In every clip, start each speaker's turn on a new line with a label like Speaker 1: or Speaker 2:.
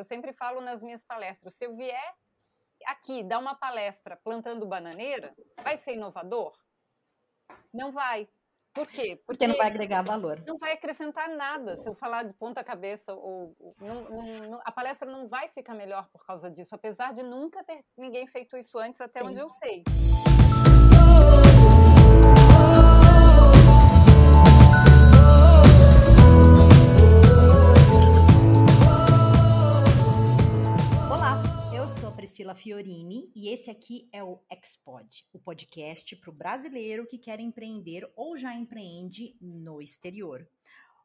Speaker 1: eu sempre falo nas minhas palestras, se eu vier aqui dar uma palestra plantando bananeira, vai ser inovador? Não vai. Por quê?
Speaker 2: Porque, Porque não vai agregar valor.
Speaker 1: Não vai acrescentar nada. Se eu falar de ponta cabeça, ou, não, não, não, a palestra não vai ficar melhor por causa disso, apesar de nunca ter ninguém feito isso antes, até Sim. onde eu sei.
Speaker 2: Priscila Fiorini e esse aqui é o Expod, o podcast para o brasileiro que quer empreender ou já empreende no exterior.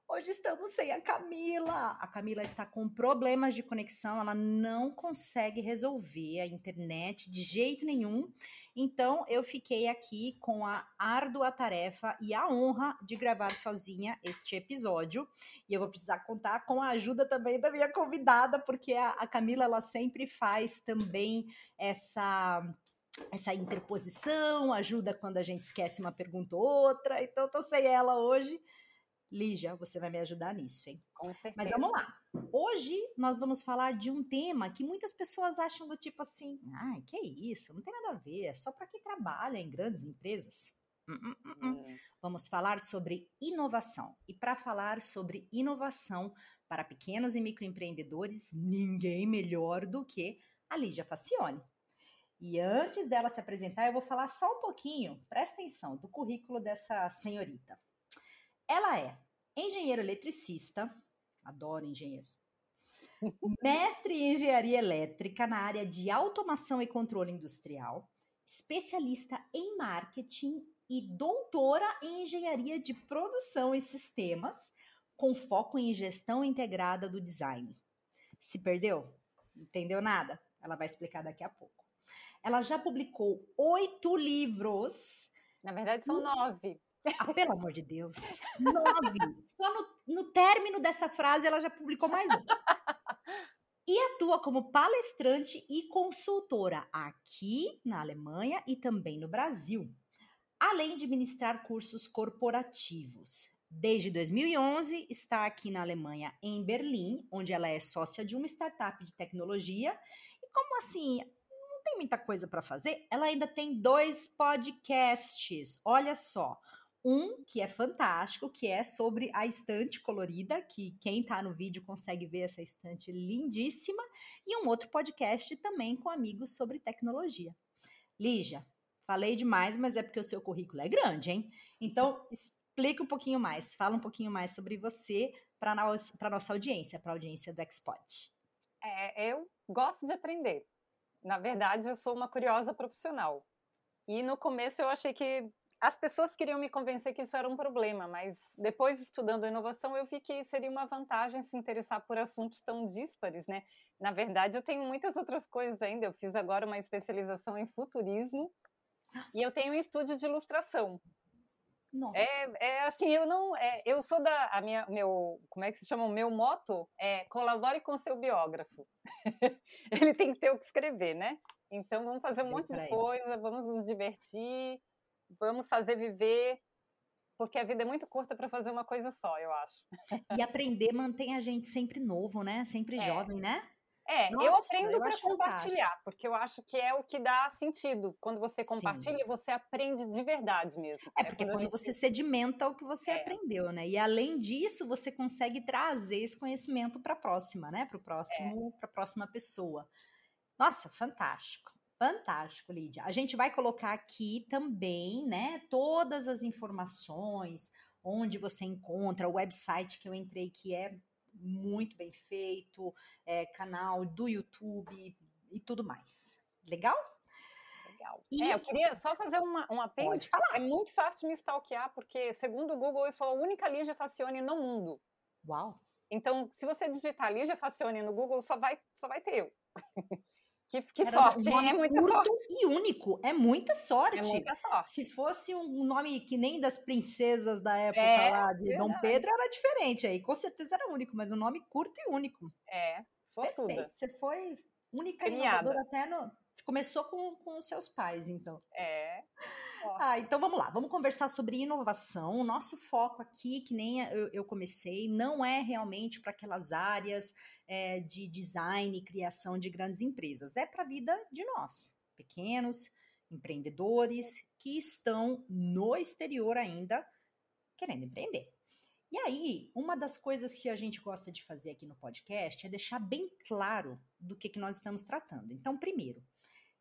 Speaker 2: Hoje estamos sem a Camila. A Camila está com problemas de conexão, ela não consegue resolver a internet de jeito nenhum. Então, eu fiquei aqui com a árdua tarefa e a honra de gravar sozinha este episódio. E eu vou precisar contar com a ajuda também da minha convidada, porque a, a Camila ela sempre faz também essa essa interposição, ajuda quando a gente esquece uma pergunta ou outra. Então, tô sem ela hoje. Lígia, você vai me ajudar nisso, hein?
Speaker 1: Com certeza.
Speaker 2: Mas vamos lá. Hoje nós vamos falar de um tema que muitas pessoas acham do tipo assim: ah, que isso? Não tem nada a ver, é só para quem trabalha em grandes empresas. Hum, hum, hum, hum. Vamos falar sobre inovação. E para falar sobre inovação para pequenos e microempreendedores, ninguém melhor do que a Lígia Facione. E antes dela se apresentar, eu vou falar só um pouquinho, presta atenção, do currículo dessa senhorita. Ela é engenheiro eletricista, adoro engenheiros, mestre em engenharia elétrica na área de automação e controle industrial, especialista em marketing e doutora em engenharia de produção e sistemas, com foco em gestão integrada do design. Se perdeu? Entendeu nada? Ela vai explicar daqui a pouco. Ela já publicou oito livros.
Speaker 1: Na verdade, são nove.
Speaker 2: Ah, pelo amor de Deus. Nove. Só no, no término dessa frase ela já publicou mais um. E atua como palestrante e consultora aqui na Alemanha e também no Brasil, além de ministrar cursos corporativos. Desde 2011 está aqui na Alemanha, em Berlim, onde ela é sócia de uma startup de tecnologia. E como assim, não tem muita coisa para fazer, ela ainda tem dois podcasts. Olha só, um que é fantástico, que é sobre a estante colorida, que quem está no vídeo consegue ver essa estante lindíssima, e um outro podcast também com amigos sobre tecnologia. Lígia, falei demais, mas é porque o seu currículo é grande, hein? Então, explica um pouquinho mais, fala um pouquinho mais sobre você para a nossa audiência, para a audiência do Expod.
Speaker 1: É, eu gosto de aprender. Na verdade, eu sou uma curiosa profissional. E no começo eu achei que as pessoas queriam me convencer que isso era um problema, mas depois estudando inovação eu vi que seria uma vantagem se interessar por assuntos tão díspares, né? Na verdade, eu tenho muitas outras coisas ainda. Eu fiz agora uma especialização em futurismo e eu tenho um estúdio de ilustração.
Speaker 2: Nossa.
Speaker 1: É, é assim, eu não, é, eu sou da, a minha, meu, como é que se chama? O meu moto é colabore com seu biógrafo. Ele tem que ter o que escrever, né? Então vamos fazer um monte de coisa, vamos nos divertir vamos fazer viver, porque a vida é muito curta para fazer uma coisa só, eu acho.
Speaker 2: E aprender mantém a gente sempre novo, né? Sempre é. jovem, né?
Speaker 1: É, Nossa, eu aprendo para compartilhar, fantástico. porque eu acho que é o que dá sentido. Quando você compartilha, Sim. você aprende de verdade mesmo.
Speaker 2: É, porque é quando, quando você sedimenta o que você é. aprendeu, né? E além disso, você consegue trazer esse conhecimento para a próxima, né? Para próximo, é. para a próxima pessoa. Nossa, fantástico. Fantástico, Lídia. A gente vai colocar aqui também, né, todas as informações, onde você encontra, o website que eu entrei que é muito bem feito, é, canal do YouTube e tudo mais. Legal?
Speaker 1: Legal. E... É, eu queria só fazer uma, um apelo.
Speaker 2: Pode falar.
Speaker 1: É muito fácil de me stalkear, porque, segundo o Google, eu sou a única Lígia Facione no mundo.
Speaker 2: Uau!
Speaker 1: Então, se você digitar Lígia Facione no Google, só vai, só vai ter eu. Que, que sorte, um
Speaker 2: é
Speaker 1: muita
Speaker 2: curto sorte. e único, é muita sorte.
Speaker 1: É muita sorte.
Speaker 2: Se fosse um nome que nem das princesas da época é, lá de verdade. Dom Pedro, era diferente aí, com certeza era único, mas um nome curto e único.
Speaker 1: É, sortuda.
Speaker 2: Perfeito. Você foi única e inovadora até no... Você começou com, com os seus pais, então.
Speaker 1: É.
Speaker 2: Ah, então vamos lá, vamos conversar sobre inovação. O nosso foco aqui, que nem eu, eu comecei, não é realmente para aquelas áreas é, de design e criação de grandes empresas, é para a vida de nós, pequenos empreendedores que estão no exterior ainda querendo empreender. E aí, uma das coisas que a gente gosta de fazer aqui no podcast é deixar bem claro do que, que nós estamos tratando. Então, primeiro,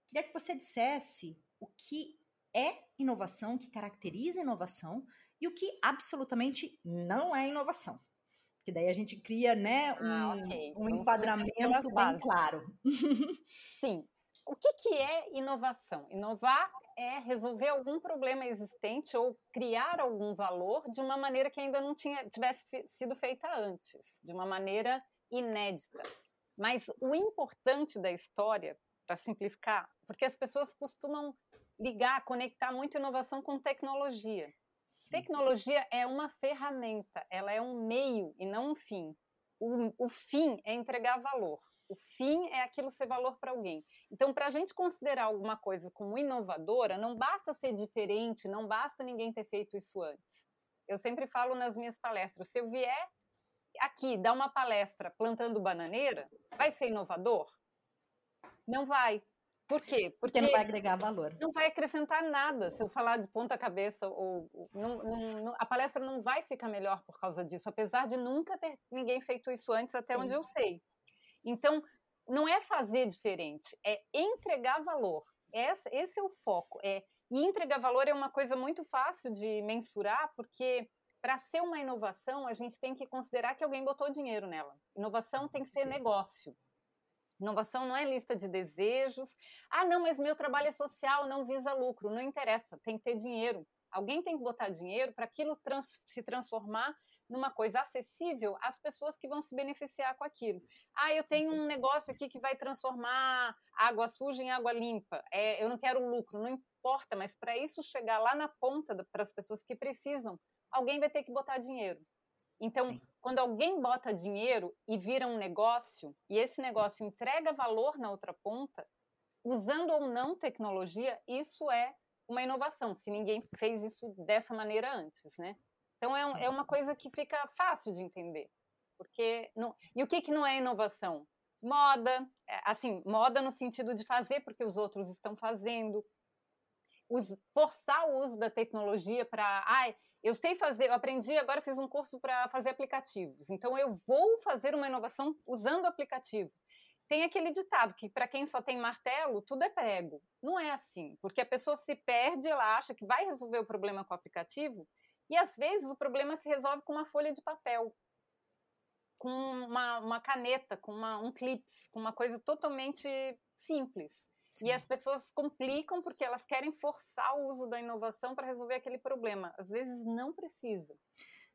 Speaker 2: queria que você dissesse o que é inovação, o que caracteriza inovação e o que absolutamente não é inovação. Que daí a gente cria, né, um, ah, okay. um enquadramento bem claro.
Speaker 1: Sim. O que, que é inovação? Inovar é resolver algum problema existente ou criar algum valor de uma maneira que ainda não tinha, tivesse sido feita antes, de uma maneira inédita. Mas o importante da história, para simplificar, porque as pessoas costumam ligar, conectar muito inovação com tecnologia. Sim. Tecnologia é uma ferramenta, ela é um meio e não um fim. O, o fim é entregar valor. O fim é aquilo ser valor para alguém. Então, para a gente considerar alguma coisa como inovadora, não basta ser diferente, não basta ninguém ter feito isso antes. Eu sempre falo nas minhas palestras: se eu vier aqui dar uma palestra plantando bananeira, vai ser inovador? Não vai. Por quê?
Speaker 2: Porque, Porque não vai agregar valor.
Speaker 1: Não vai acrescentar nada se eu falar de ponta cabeça ou não, não, não, a palestra não vai ficar melhor por causa disso, apesar de nunca ter ninguém feito isso antes, até Sim. onde eu sei. Então, não é fazer diferente, é entregar valor. Esse, esse é o foco. É, e entregar valor é uma coisa muito fácil de mensurar, porque para ser uma inovação, a gente tem que considerar que alguém botou dinheiro nela. Inovação tem que ser negócio. Inovação não é lista de desejos. Ah, não, mas meu trabalho é social, não visa lucro. Não interessa, tem que ter dinheiro. Alguém tem que botar dinheiro para aquilo trans se transformar numa coisa acessível às pessoas que vão se beneficiar com aquilo. Ah, eu tenho um negócio aqui que vai transformar água suja em água limpa. É, eu não quero lucro, não importa, mas para isso chegar lá na ponta para as pessoas que precisam, alguém vai ter que botar dinheiro. Então, Sim. Quando alguém bota dinheiro e vira um negócio, e esse negócio entrega valor na outra ponta, usando ou não tecnologia, isso é uma inovação, se ninguém fez isso dessa maneira antes, né? Então é, um, é uma coisa que fica fácil de entender. Porque não, e o que, que não é inovação? Moda, é, assim, moda no sentido de fazer porque os outros estão fazendo, forçar o uso da tecnologia para, ai, eu sei fazer, eu aprendi, agora fiz um curso para fazer aplicativos. Então eu vou fazer uma inovação usando aplicativo. Tem aquele ditado que para quem só tem martelo, tudo é prego. Não é assim, porque a pessoa se perde, ela acha que vai resolver o problema com o aplicativo e às vezes o problema se resolve com uma folha de papel, com uma, uma caneta, com uma, um clips, com uma coisa totalmente simples. Sim. E as pessoas complicam porque elas querem forçar o uso da inovação para resolver aquele problema. Às vezes não precisa.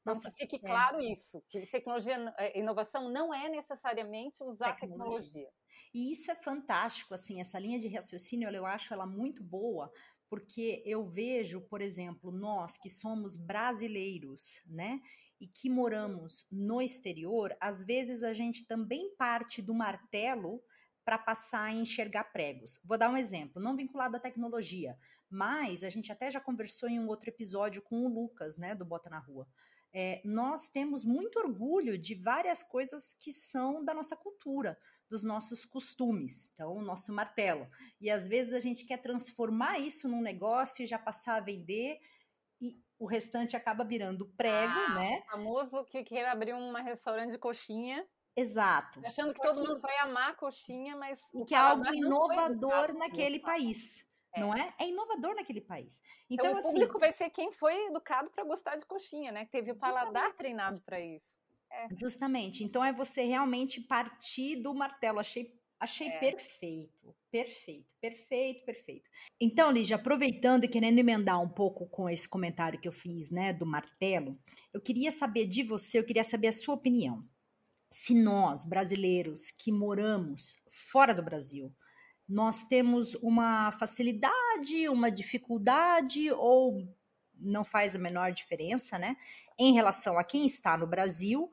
Speaker 1: Então, Nossa, fique é. claro isso, que tecnologia, é, inovação não é necessariamente usar tecnologia. tecnologia.
Speaker 2: E isso é fantástico, assim, essa linha de raciocínio, eu acho ela muito boa, porque eu vejo, por exemplo, nós que somos brasileiros, né? E que moramos no exterior, às vezes a gente também parte do martelo para passar a enxergar pregos. Vou dar um exemplo, não vinculado à tecnologia, mas a gente até já conversou em um outro episódio com o Lucas, né, do Bota na Rua. É, nós temos muito orgulho de várias coisas que são da nossa cultura dos nossos costumes, então o nosso martelo. E às vezes a gente quer transformar isso num negócio e já passar a vender e o restante acaba virando prego, ah, né?
Speaker 1: O famoso que quer abrir um restaurante de coxinha.
Speaker 2: Exato.
Speaker 1: Achando que todo mundo vai amar a coxinha, mas.
Speaker 2: E que é algo inovador naquele país. É. Não é? É inovador naquele país.
Speaker 1: Então, então o assim, público vai ser quem foi educado para gostar de coxinha, né? Que teve o paladar treinado para isso.
Speaker 2: É. Justamente. Então é você realmente partir do martelo. Achei, achei é. perfeito. Perfeito, perfeito, perfeito. Então, Lígia, aproveitando e querendo emendar um pouco com esse comentário que eu fiz, né, do martelo, eu queria saber de você, eu queria saber a sua opinião. Se nós, brasileiros que moramos fora do Brasil, nós temos uma facilidade, uma dificuldade ou não faz a menor diferença, né, em relação a quem está no Brasil,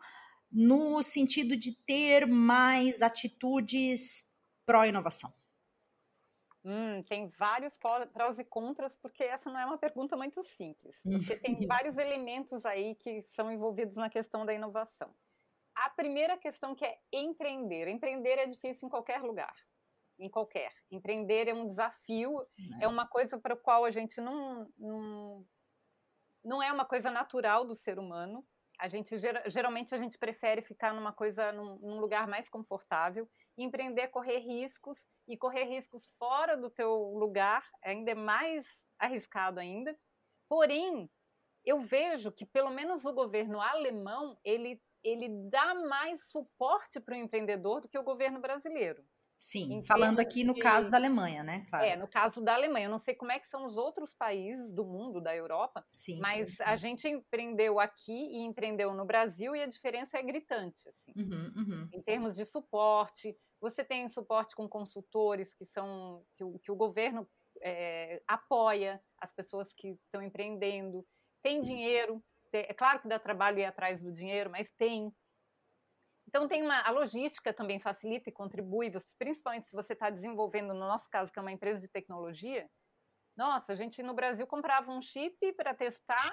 Speaker 2: no sentido de ter mais atitudes pró-inovação?
Speaker 1: Hum, tem vários prós e contras, porque essa não é uma pergunta muito simples. Porque tem vários elementos aí que são envolvidos na questão da inovação. A primeira questão que é empreender. Empreender é difícil em qualquer lugar. Em qualquer. Empreender é um desafio, é, é uma coisa para a qual a gente não, não, não é uma coisa natural do ser humano. A gente geralmente a gente prefere ficar numa coisa num, num lugar mais confortável, empreender é correr riscos e correr riscos fora do teu lugar ainda é mais arriscado ainda. Porém, eu vejo que pelo menos o governo alemão ele ele dá mais suporte para o empreendedor do que o governo brasileiro.
Speaker 2: Sim, falando aqui no de... caso da Alemanha, né?
Speaker 1: Claro. É, no caso da Alemanha. Eu não sei como é que são os outros países do mundo, da Europa, sim, mas sim, sim. a gente empreendeu aqui e empreendeu no Brasil e a diferença é gritante, assim. Uhum, uhum. Em termos de suporte, você tem suporte com consultores que são que o, que o governo é, apoia as pessoas que estão empreendendo, tem dinheiro. É claro que dá trabalho ir atrás do dinheiro, mas tem. Então tem uma a logística também facilita e contribui, principalmente se você está desenvolvendo, no nosso caso que é uma empresa de tecnologia. Nossa, a gente no Brasil comprava um chip para testar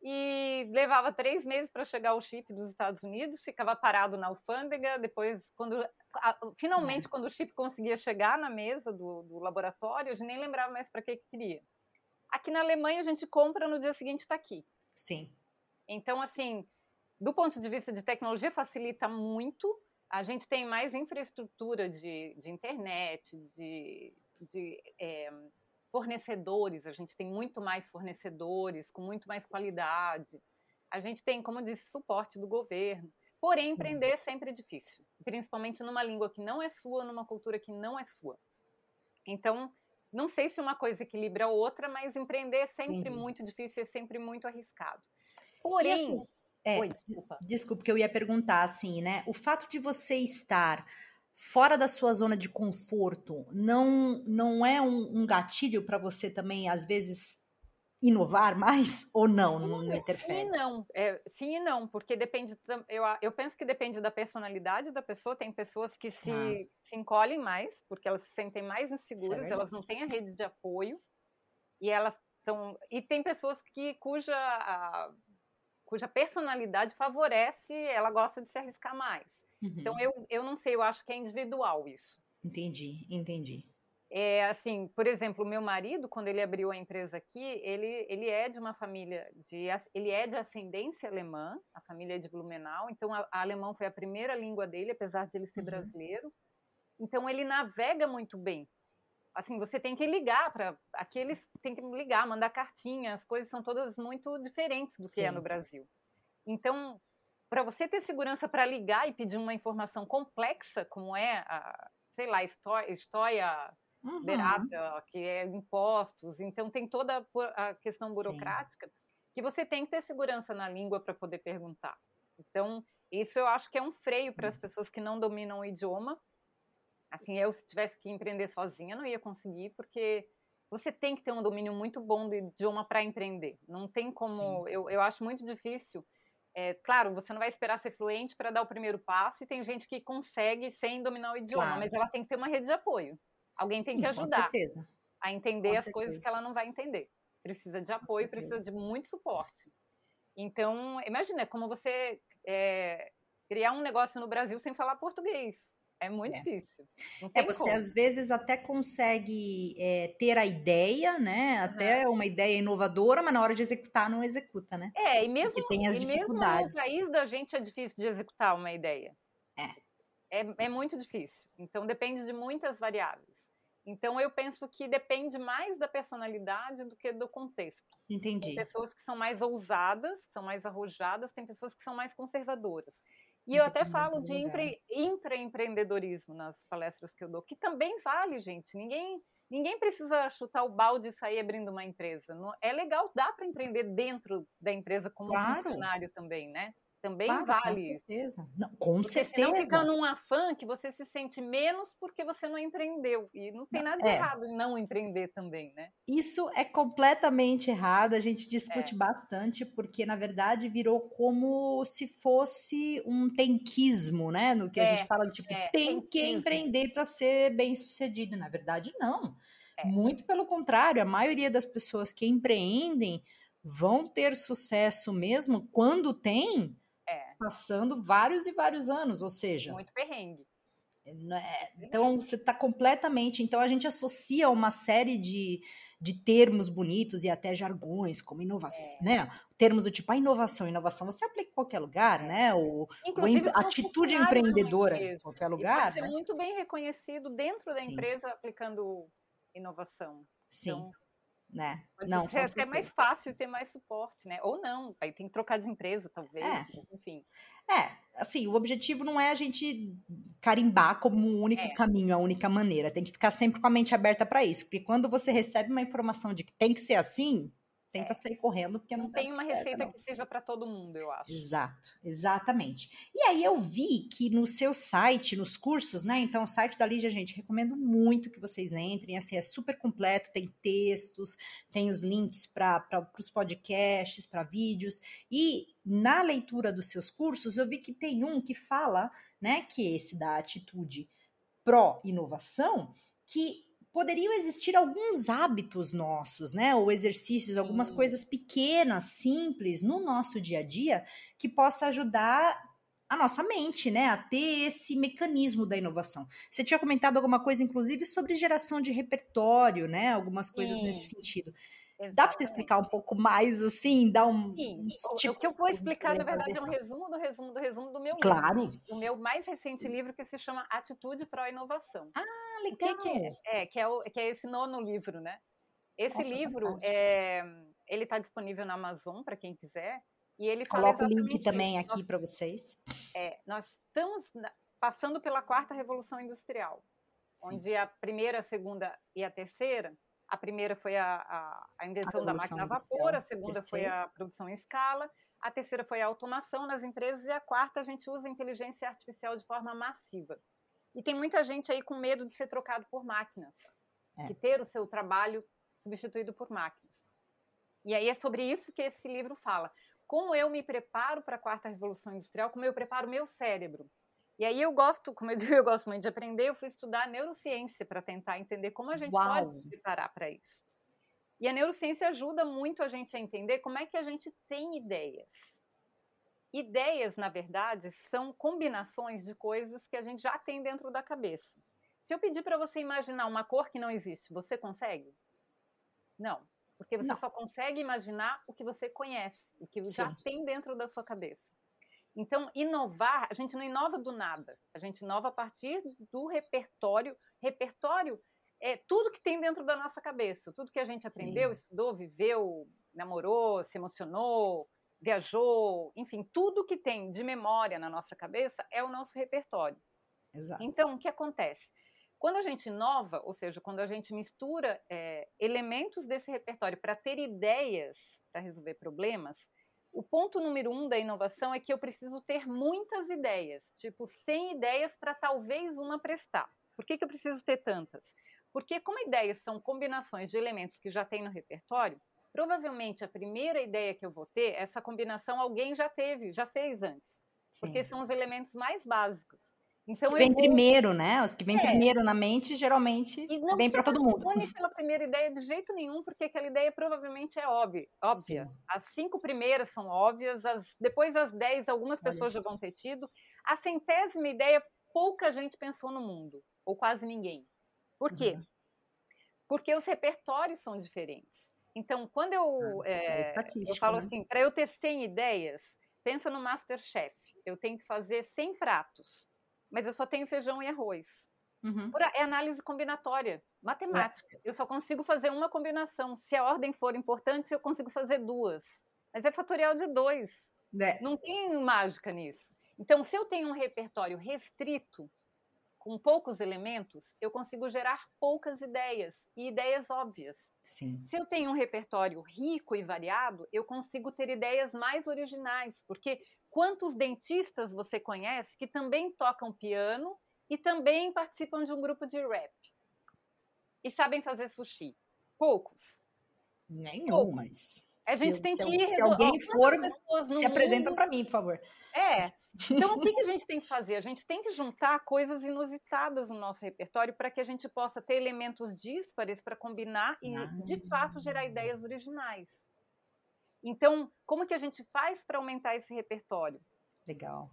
Speaker 1: e levava três meses para chegar o chip dos Estados Unidos, ficava parado na alfândega. Depois, quando finalmente é. quando o chip conseguia chegar na mesa do, do laboratório, a gente nem lembrava mais para que, que queria. Aqui na Alemanha a gente compra no dia seguinte está aqui.
Speaker 2: Sim.
Speaker 1: Então assim do ponto de vista de tecnologia, facilita muito. A gente tem mais infraestrutura de, de internet, de, de é, fornecedores, a gente tem muito mais fornecedores, com muito mais qualidade. A gente tem, como eu disse, suporte do governo. Porém, Sim. empreender é sempre difícil, principalmente numa língua que não é sua, numa cultura que não é sua. Então, não sei se uma coisa equilibra a outra, mas empreender é sempre uhum. muito difícil, é sempre muito arriscado. Porém, assim,
Speaker 2: é, Oi, desculpa. desculpa, que eu ia perguntar assim, né? O fato de você estar fora da sua zona de conforto não não é um, um gatilho para você também às vezes inovar mais ou não? Não, não interfere?
Speaker 1: Sim e não. É, sim e não, porque depende. Eu, eu penso que depende da personalidade da pessoa. Tem pessoas que se, ah. se encolhem mais, porque elas se sentem mais inseguras, é elas não têm a rede de apoio e elas estão. E tem pessoas que cuja cuja personalidade favorece, ela gosta de se arriscar mais. Uhum. Então eu, eu não sei, eu acho que é individual isso.
Speaker 2: Entendi, entendi.
Speaker 1: É assim, por exemplo, meu marido, quando ele abriu a empresa aqui, ele, ele é de uma família de ele é de ascendência alemã, a família é de Blumenau, então a, a alemão foi a primeira língua dele, apesar de ele ser uhum. brasileiro. Então ele navega muito bem assim, você tem que ligar para aqueles tem que ligar, mandar cartinha, as coisas são todas muito diferentes do que Sim. é no Brasil. Então, para você ter segurança para ligar e pedir uma informação complexa, como é a, sei lá, história, história uhum. berata, que é impostos, então tem toda a questão burocrática Sim. que você tem que ter segurança na língua para poder perguntar. Então, isso eu acho que é um freio para as pessoas que não dominam o idioma Assim, eu se tivesse que empreender sozinha, não ia conseguir, porque você tem que ter um domínio muito bom do idioma para empreender. Não tem como. Eu, eu acho muito difícil. É, claro, você não vai esperar ser fluente para dar o primeiro passo, e tem gente que consegue sem dominar o idioma, claro. mas ela tem que ter uma rede de apoio. Alguém tem Sim, que ajudar a entender com as certeza. coisas que ela não vai entender. Precisa de apoio, precisa de muito suporte. Então, imagina como você é, criar um negócio no Brasil sem falar português. É muito é. difícil.
Speaker 2: É, você como. às vezes até consegue é, ter a ideia, né? Até uhum. uma ideia inovadora, mas na hora de executar não executa, né?
Speaker 1: É, e mesmo, Porque tem as dificuldades. mesmo no país da gente é difícil de executar uma ideia. É. é. É muito difícil. Então depende de muitas variáveis. Então eu penso que depende mais da personalidade do que do contexto.
Speaker 2: Entendi.
Speaker 1: Tem pessoas que são mais ousadas, são mais arrojadas, tem pessoas que são mais conservadoras. E eu até falo de intraempreendedorismo nas palestras que eu dou, que também vale, gente. Ninguém, ninguém precisa chutar o balde e sair abrindo uma empresa. É legal, dá para empreender dentro da empresa como claro. funcionário também, né? Também claro, vale. Com
Speaker 2: certeza. Não, com
Speaker 1: porque
Speaker 2: certeza.
Speaker 1: Fica num afã que você se sente menos porque você não empreendeu. E não tem nada de é. errado em não empreender também, né?
Speaker 2: Isso é completamente errado. A gente discute é. bastante, porque na verdade virou como se fosse um tenquismo, né? No que é. a gente fala de tipo, é, tem que empreender para ser bem sucedido. Na verdade, não. É. Muito pelo contrário, a maioria das pessoas que empreendem vão ter sucesso mesmo quando tem, é. Passando vários e vários anos, ou seja.
Speaker 1: Muito perrengue.
Speaker 2: É, então, você está completamente. Então, a gente associa uma série de, de termos bonitos e até jargões, como inovação, é. né? Termos do tipo a inovação. Inovação você aplica em qualquer lugar, é. né? O, o atitude empreendedora em qualquer lugar.
Speaker 1: Ser né? muito bem reconhecido dentro da Sim. empresa aplicando inovação.
Speaker 2: Sim. Então, né?
Speaker 1: Não, ser até mais fácil ter mais suporte, né? Ou não, aí tem que trocar de empresa, talvez, é. enfim.
Speaker 2: É, assim, o objetivo não é a gente carimbar como um único é. caminho, a única maneira. Tem que ficar sempre com a mente aberta para isso, porque quando você recebe uma informação de que tem que ser assim, tenta é. sair correndo, porque não,
Speaker 1: não tem uma certo, receita não. que seja para todo mundo, eu acho.
Speaker 2: Exato, exatamente. E aí eu vi que no seu site, nos cursos, né? Então, o site da Lígia, gente, recomendo muito que vocês entrem. Assim, é super completo, tem textos, tem os links para os podcasts, para vídeos. E na leitura dos seus cursos, eu vi que tem um que fala, né, que esse da atitude pró-inovação, que poderiam existir alguns hábitos nossos, né? Ou exercícios, algumas coisas pequenas, simples no nosso dia a dia que possa ajudar a nossa mente, né, a ter esse mecanismo da inovação. Você tinha comentado alguma coisa, inclusive, sobre geração de repertório, né? Algumas coisas Sim. nesse sentido. Exatamente. Dá para você explicar um pouco mais, assim, dar um.
Speaker 1: Sim, o, o que eu vou explicar, na verdade, é um resumo do resumo do resumo do meu
Speaker 2: claro.
Speaker 1: livro. O meu mais recente livro que se chama Atitude para a Inovação.
Speaker 2: Ah, legal.
Speaker 1: Que, que é? é? que é, o, que é esse nono livro, né? Esse Nossa, livro, é, ele está disponível na Amazon para quem quiser. E ele
Speaker 2: Coloca o link também aqui para vocês.
Speaker 1: É, nós estamos passando pela quarta revolução industrial, Sim. onde a primeira, a segunda e a terceira a primeira foi a, a, a invenção a da máquina a vapor, a segunda foi a produção em escala, a terceira foi a automação nas empresas e a quarta a gente usa a inteligência artificial de forma massiva. E tem muita gente aí com medo de ser trocado por máquinas, é. de ter o seu trabalho substituído por máquinas. E aí é sobre isso que esse livro fala. Como eu me preparo para a quarta revolução industrial, como eu preparo o meu cérebro e aí eu gosto, como eu digo, eu gosto muito de aprender, eu fui estudar neurociência para tentar entender como a gente Uau. pode se preparar para isso. E a neurociência ajuda muito a gente a entender como é que a gente tem ideias. Ideias, na verdade, são combinações de coisas que a gente já tem dentro da cabeça. Se eu pedir para você imaginar uma cor que não existe, você consegue? Não, porque você não. só consegue imaginar o que você conhece, o que Sim. já tem dentro da sua cabeça. Então, inovar, a gente não inova do nada, a gente inova a partir do repertório. Repertório é tudo que tem dentro da nossa cabeça, tudo que a gente aprendeu, Sim. estudou, viveu, namorou, se emocionou, viajou, enfim, tudo que tem de memória na nossa cabeça é o nosso repertório.
Speaker 2: Exato.
Speaker 1: Então, o que acontece? Quando a gente inova, ou seja, quando a gente mistura é, elementos desse repertório para ter ideias para resolver problemas, o ponto número um da inovação é que eu preciso ter muitas ideias, tipo 100 ideias para talvez uma prestar. Por que, que eu preciso ter tantas? Porque, como ideias são combinações de elementos que já tem no repertório, provavelmente a primeira ideia que eu vou ter, essa combinação alguém já teve, já fez antes. Sim. Porque são os elementos mais básicos.
Speaker 2: Então, vem vou... primeiro, né? Os que vêm é. primeiro na mente, geralmente vem para todo mundo.
Speaker 1: Não pela primeira ideia de jeito nenhum, porque aquela ideia provavelmente é óbvia. óbvia. Sim. As cinco primeiras são óbvias, as, depois as dez, algumas pessoas Olha. já vão ter tido. A centésima ideia, pouca gente pensou no mundo, ou quase ninguém. Por quê? Uhum. Porque os repertórios são diferentes. Então, quando eu, ah, é, eu falo né? assim, para eu ter 100 ideias, pensa no Masterchef. Eu tenho que fazer 100 pratos mas eu só tenho feijão e arroz. Uhum. É análise combinatória, matemática. É. Eu só consigo fazer uma combinação. Se a ordem for importante, eu consigo fazer duas. Mas é fatorial de dois. É. Não tem mágica nisso. Então, se eu tenho um repertório restrito, com poucos elementos, eu consigo gerar poucas ideias e ideias óbvias.
Speaker 2: Sim.
Speaker 1: Se eu tenho um repertório rico e variado, eu consigo ter ideias mais originais, porque Quantos dentistas você conhece que também tocam piano e também participam de um grupo de rap? E sabem fazer sushi? Poucos.
Speaker 2: Nenhum, mas.
Speaker 1: A gente se, tem
Speaker 2: se,
Speaker 1: que ir.
Speaker 2: Se alguém for, se apresenta para mim, por favor.
Speaker 1: É. Então, o que, que a gente tem que fazer? A gente tem que juntar coisas inusitadas no nosso repertório para que a gente possa ter elementos díspares para combinar e, ah. de fato, gerar ideias originais. Então, como que a gente faz para aumentar esse repertório?
Speaker 2: Legal.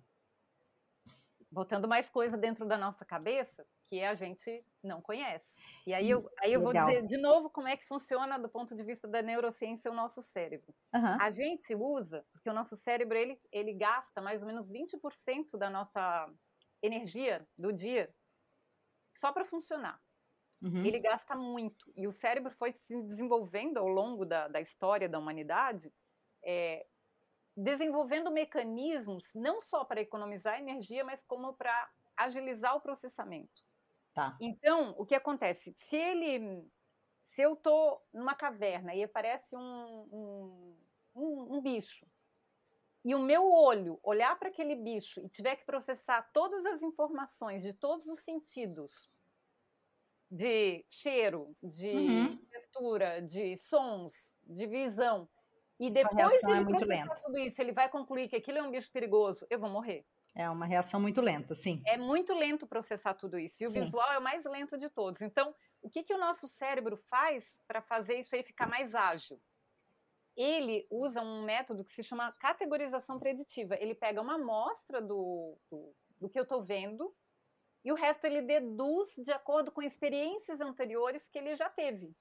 Speaker 1: Botando mais coisa dentro da nossa cabeça que a gente não conhece. E aí eu, aí eu vou dizer de novo como é que funciona do ponto de vista da neurociência o nosso cérebro. Uhum. A gente usa, porque o nosso cérebro ele, ele gasta mais ou menos 20% da nossa energia do dia só para funcionar. Uhum. Ele gasta muito. E o cérebro foi se desenvolvendo ao longo da, da história da humanidade, é, desenvolvendo mecanismos não só para economizar energia, mas como para agilizar o processamento.
Speaker 2: Tá.
Speaker 1: Então, o que acontece? Se ele. Se eu estou numa caverna e aparece um, um, um, um bicho, e o meu olho olhar para aquele bicho e tiver que processar todas as informações de todos os sentidos de cheiro, de uhum. textura, de sons, de visão. E Sua depois de ele é processar tudo isso, ele vai concluir que aquilo é um bicho perigoso, eu vou morrer.
Speaker 2: É uma reação muito lenta, sim.
Speaker 1: É muito lento processar tudo isso. E sim. o visual é o mais lento de todos. Então, o que, que o nosso cérebro faz para fazer isso aí ficar mais ágil? Ele usa um método que se chama categorização preditiva. Ele pega uma amostra do, do, do que eu estou vendo e o resto ele deduz de acordo com experiências anteriores que ele já teve.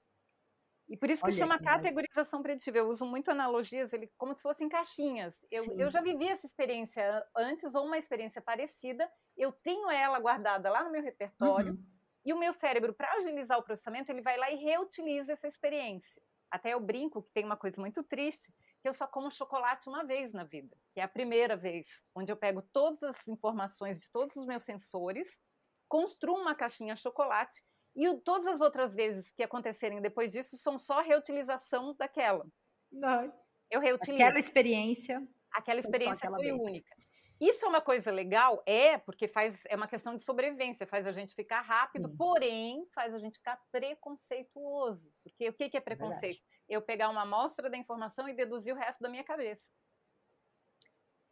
Speaker 1: E por isso que Olha, chama categorização preditiva. Eu uso muito analogias, ele como se fossem caixinhas. Eu, eu, já vivi essa experiência antes, ou uma experiência parecida, eu tenho ela guardada lá no meu repertório, uhum. e o meu cérebro, para agilizar o processamento, ele vai lá e reutiliza essa experiência. Até eu brinco que tem uma coisa muito triste, que eu só como chocolate uma vez na vida, que é a primeira vez, onde eu pego todas as informações de todos os meus sensores, construo uma caixinha chocolate e o, todas as outras vezes que acontecerem depois disso são só reutilização daquela.
Speaker 2: Não.
Speaker 1: Eu reutilizo.
Speaker 2: Aquela experiência.
Speaker 1: Aquela experiência foi vez. única. Isso é uma coisa legal? É, porque faz, é uma questão de sobrevivência, faz a gente ficar rápido, Sim. porém faz a gente ficar preconceituoso. Porque o que, que é, é preconceito? É eu pegar uma amostra da informação e deduzir o resto da minha cabeça.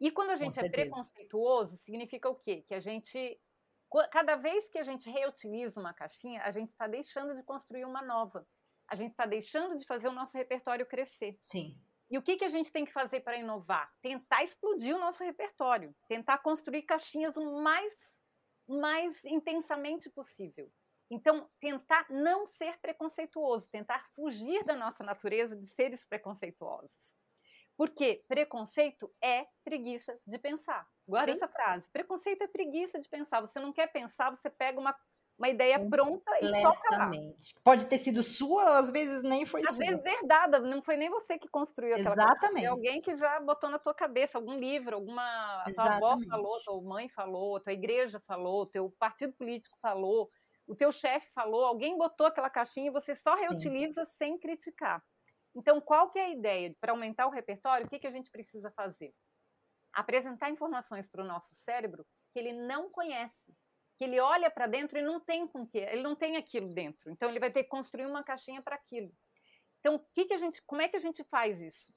Speaker 1: E quando a gente é preconceituoso, significa o quê? Que a gente Cada vez que a gente reutiliza uma caixinha, a gente está deixando de construir uma nova. A gente está deixando de fazer o nosso repertório crescer.
Speaker 2: Sim.
Speaker 1: E o que, que a gente tem que fazer para inovar? Tentar explodir o nosso repertório, tentar construir caixinhas o mais, mais intensamente possível. Então, tentar não ser preconceituoso, tentar fugir da nossa natureza de seres preconceituosos. Porque preconceito é preguiça de pensar. Guarda Sim. essa frase. Preconceito é preguiça de pensar. Você não quer pensar, você pega uma, uma ideia pronta e toca lá.
Speaker 2: Pode ter sido sua, às vezes nem foi
Speaker 1: às
Speaker 2: sua.
Speaker 1: Às vezes herdada, não foi nem você que construiu aquela
Speaker 2: Exatamente.
Speaker 1: Foi alguém que já botou na tua cabeça algum livro, alguma tua avó falou, tua mãe falou, tua igreja falou, teu partido político falou, o teu chefe falou, alguém botou aquela caixinha e você só reutiliza Sim. sem criticar. Então, qual que é a ideia? Para aumentar o repertório, o que, que a gente precisa fazer? Apresentar informações para o nosso cérebro que ele não conhece, que ele olha para dentro e não tem com que, ele não tem aquilo dentro. Então, ele vai ter que construir uma caixinha para aquilo. Então, que, que a gente, como é que a gente faz isso?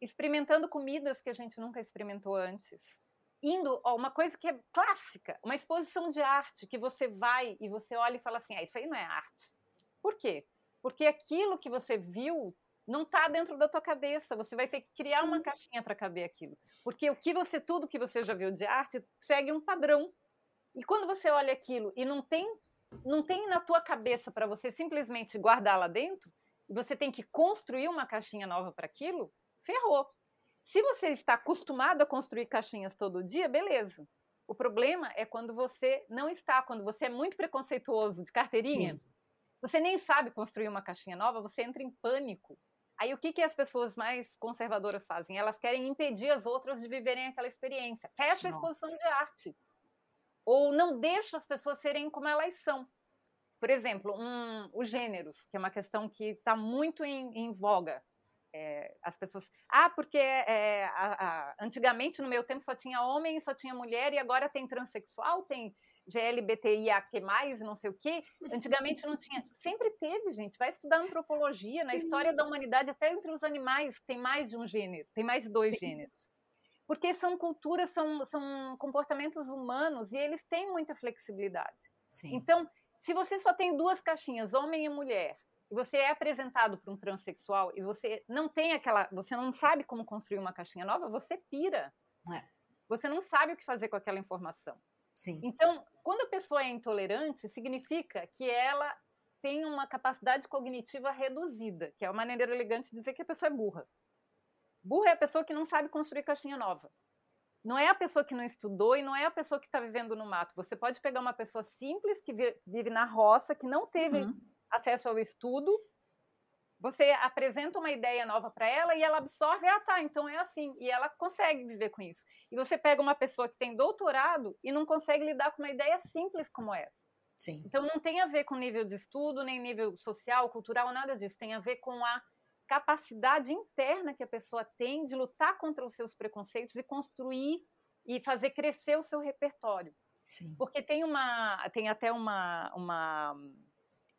Speaker 1: Experimentando comidas que a gente nunca experimentou antes. Indo, ó, uma coisa que é clássica, uma exposição de arte que você vai e você olha e fala assim: ah, isso aí não é arte. Por quê? Porque aquilo que você viu não está dentro da tua cabeça. Você vai ter que criar Sim. uma caixinha para caber aquilo. Porque o que você, tudo que você já viu de arte, segue um padrão. E quando você olha aquilo e não tem, não tem na tua cabeça para você simplesmente guardar lá dentro, e você tem que construir uma caixinha nova para aquilo, ferrou. Se você está acostumado a construir caixinhas todo dia, beleza. O problema é quando você não está, quando você é muito preconceituoso de carteirinha, Sim. você nem sabe construir uma caixinha nova, você entra em pânico Aí o que, que as pessoas mais conservadoras fazem? Elas querem impedir as outras de viverem aquela experiência. Fecha a exposição Nossa. de arte. Ou não deixa as pessoas serem como elas são. Por exemplo, um, os gêneros, que é uma questão que está muito em, em voga. É, as pessoas. Ah, porque é, a, a, antigamente, no meu tempo, só tinha homem, só tinha mulher, e agora tem transexual, tem GLBTIAQ+, não sei o quê. Antigamente não tinha. Sempre teve, gente. Vai estudar antropologia, Sim. na história da humanidade, até entre os animais, tem mais de um gênero, tem mais de dois Sim. gêneros. Porque são culturas, são, são comportamentos humanos e eles têm muita flexibilidade. Sim. Então, se você só tem duas caixinhas, homem e mulher, e você é apresentado para um transexual e você não tem aquela, você não sabe como construir uma caixinha nova, você pira. É. Você não sabe o que fazer com aquela informação. Sim. Então, quando a pessoa é intolerante, significa que ela tem uma capacidade cognitiva reduzida, que é uma maneira elegante de dizer que a pessoa é burra. Burra é a pessoa que não sabe construir caixinha nova. Não é a pessoa que não estudou e não é a pessoa que está vivendo no mato. Você pode pegar uma pessoa simples que vive na roça, que não teve uhum. acesso ao estudo, você apresenta uma ideia nova para ela e ela absorve, ah tá, então é assim, e ela consegue viver com isso. E você pega uma pessoa que tem doutorado e não consegue lidar com uma ideia simples como essa. Sim. Então não tem a ver com nível de estudo, nem nível social, cultural, nada disso. Tem a ver com a capacidade interna que a pessoa tem de lutar contra os seus preconceitos e construir e fazer crescer o seu repertório. Sim. Porque tem uma, tem até uma, uma,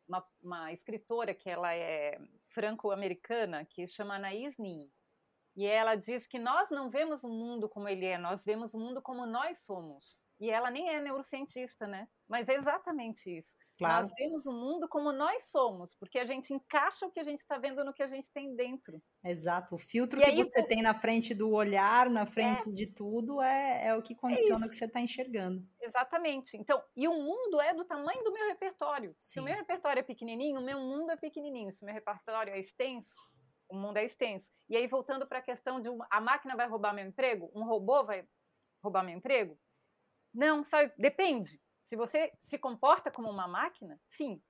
Speaker 1: uma, uma escritora que ela é franco-americana que chama Anaïs Nin. E ela diz que nós não vemos o mundo como ele é, nós vemos o mundo como nós somos. E ela nem é neurocientista, né? Mas é exatamente isso. Claro. Nós vemos o mundo como nós somos, porque a gente encaixa o que a gente está vendo no que a gente tem dentro.
Speaker 2: Exato. O filtro e que aí, você tem na frente do olhar, na frente é. de tudo, é, é o que é condiciona é o que você está enxergando.
Speaker 1: Exatamente. Então, e o mundo é do tamanho do meu repertório. Sim. Se o meu repertório é pequenininho, o meu mundo é pequenininho. Se o meu repertório é extenso, o mundo é extenso. E aí, voltando para a questão de a máquina vai roubar meu emprego? Um robô vai roubar meu emprego? Não, sabe? Depende. Se você se comporta como uma máquina, sim.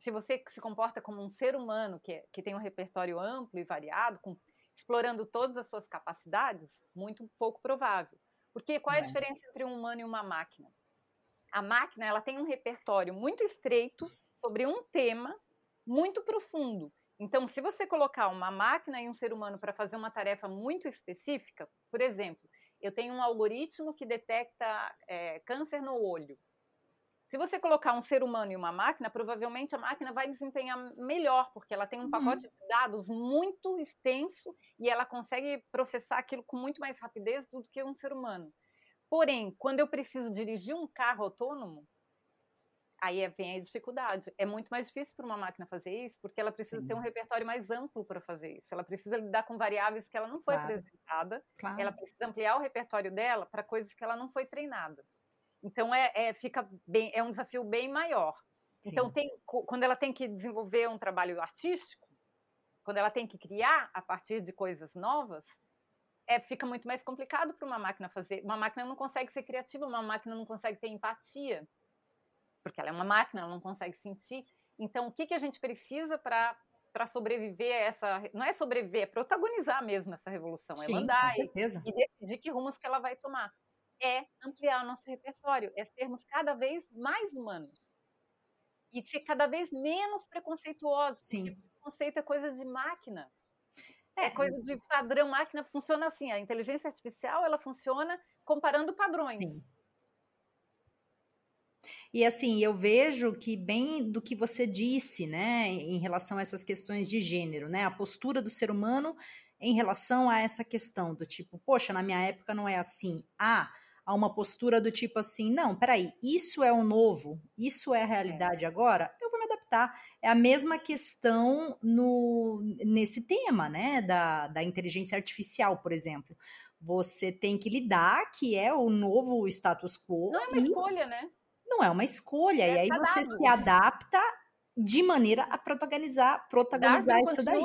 Speaker 1: Se você se comporta como um ser humano que, é, que tem um repertório amplo e variado, com, explorando todas as suas capacidades, muito pouco provável. Porque qual é a diferença entre um humano e uma máquina? A máquina ela tem um repertório muito estreito sobre um tema muito profundo. Então, se você colocar uma máquina e um ser humano para fazer uma tarefa muito específica, por exemplo, eu tenho um algoritmo que detecta é, câncer no olho. Se você colocar um ser humano e uma máquina, provavelmente a máquina vai desempenhar melhor, porque ela tem um uhum. pacote uhum. de dados muito extenso e ela consegue processar aquilo com muito mais rapidez do que um ser humano. Porém, quando eu preciso dirigir um carro autônomo, aí é, vem a dificuldade. É muito mais difícil para uma máquina fazer isso, porque ela precisa Sim. ter um repertório mais amplo para fazer isso. Ela precisa lidar com variáveis que ela não foi claro. apresentada. Claro. Ela precisa ampliar o repertório dela para coisas que ela não foi treinada. Então é, é, fica bem, é um desafio bem maior. Então, Sim. Então tem, quando ela tem que desenvolver um trabalho artístico, quando ela tem que criar a partir de coisas novas, é, fica muito mais complicado para uma máquina fazer. Uma máquina não consegue ser criativa, uma máquina não consegue ter empatia porque ela é uma máquina, ela não consegue sentir. Então, o que, que a gente precisa para para sobreviver a essa. Não é sobreviver, é protagonizar mesmo essa revolução. É Sim, é mandar e, e decidir que rumos que ela vai tomar. É ampliar o nosso repertório, é sermos cada vez mais humanos. E ser cada vez menos preconceituosos. Sim. Preconceito é coisa de máquina. É, é coisa de padrão. Máquina funciona assim. A inteligência artificial ela funciona comparando padrões. Sim.
Speaker 2: E assim, eu vejo que bem do que você disse, né, em relação a essas questões de gênero, né, a postura do ser humano em relação a essa questão do tipo, poxa, na minha época não é assim. Ah, há uma postura do tipo assim, não, peraí, isso é o novo, isso é a é. realidade é. agora, eu vou me adaptar. É a mesma questão no, nesse tema, né, da, da inteligência artificial, por exemplo. Você tem que lidar, que é o novo status quo.
Speaker 1: Não é uma escolha, né?
Speaker 2: Não é uma escolha. É e aí você se adapta de maneira a protagonizar, protagonizar isso daí.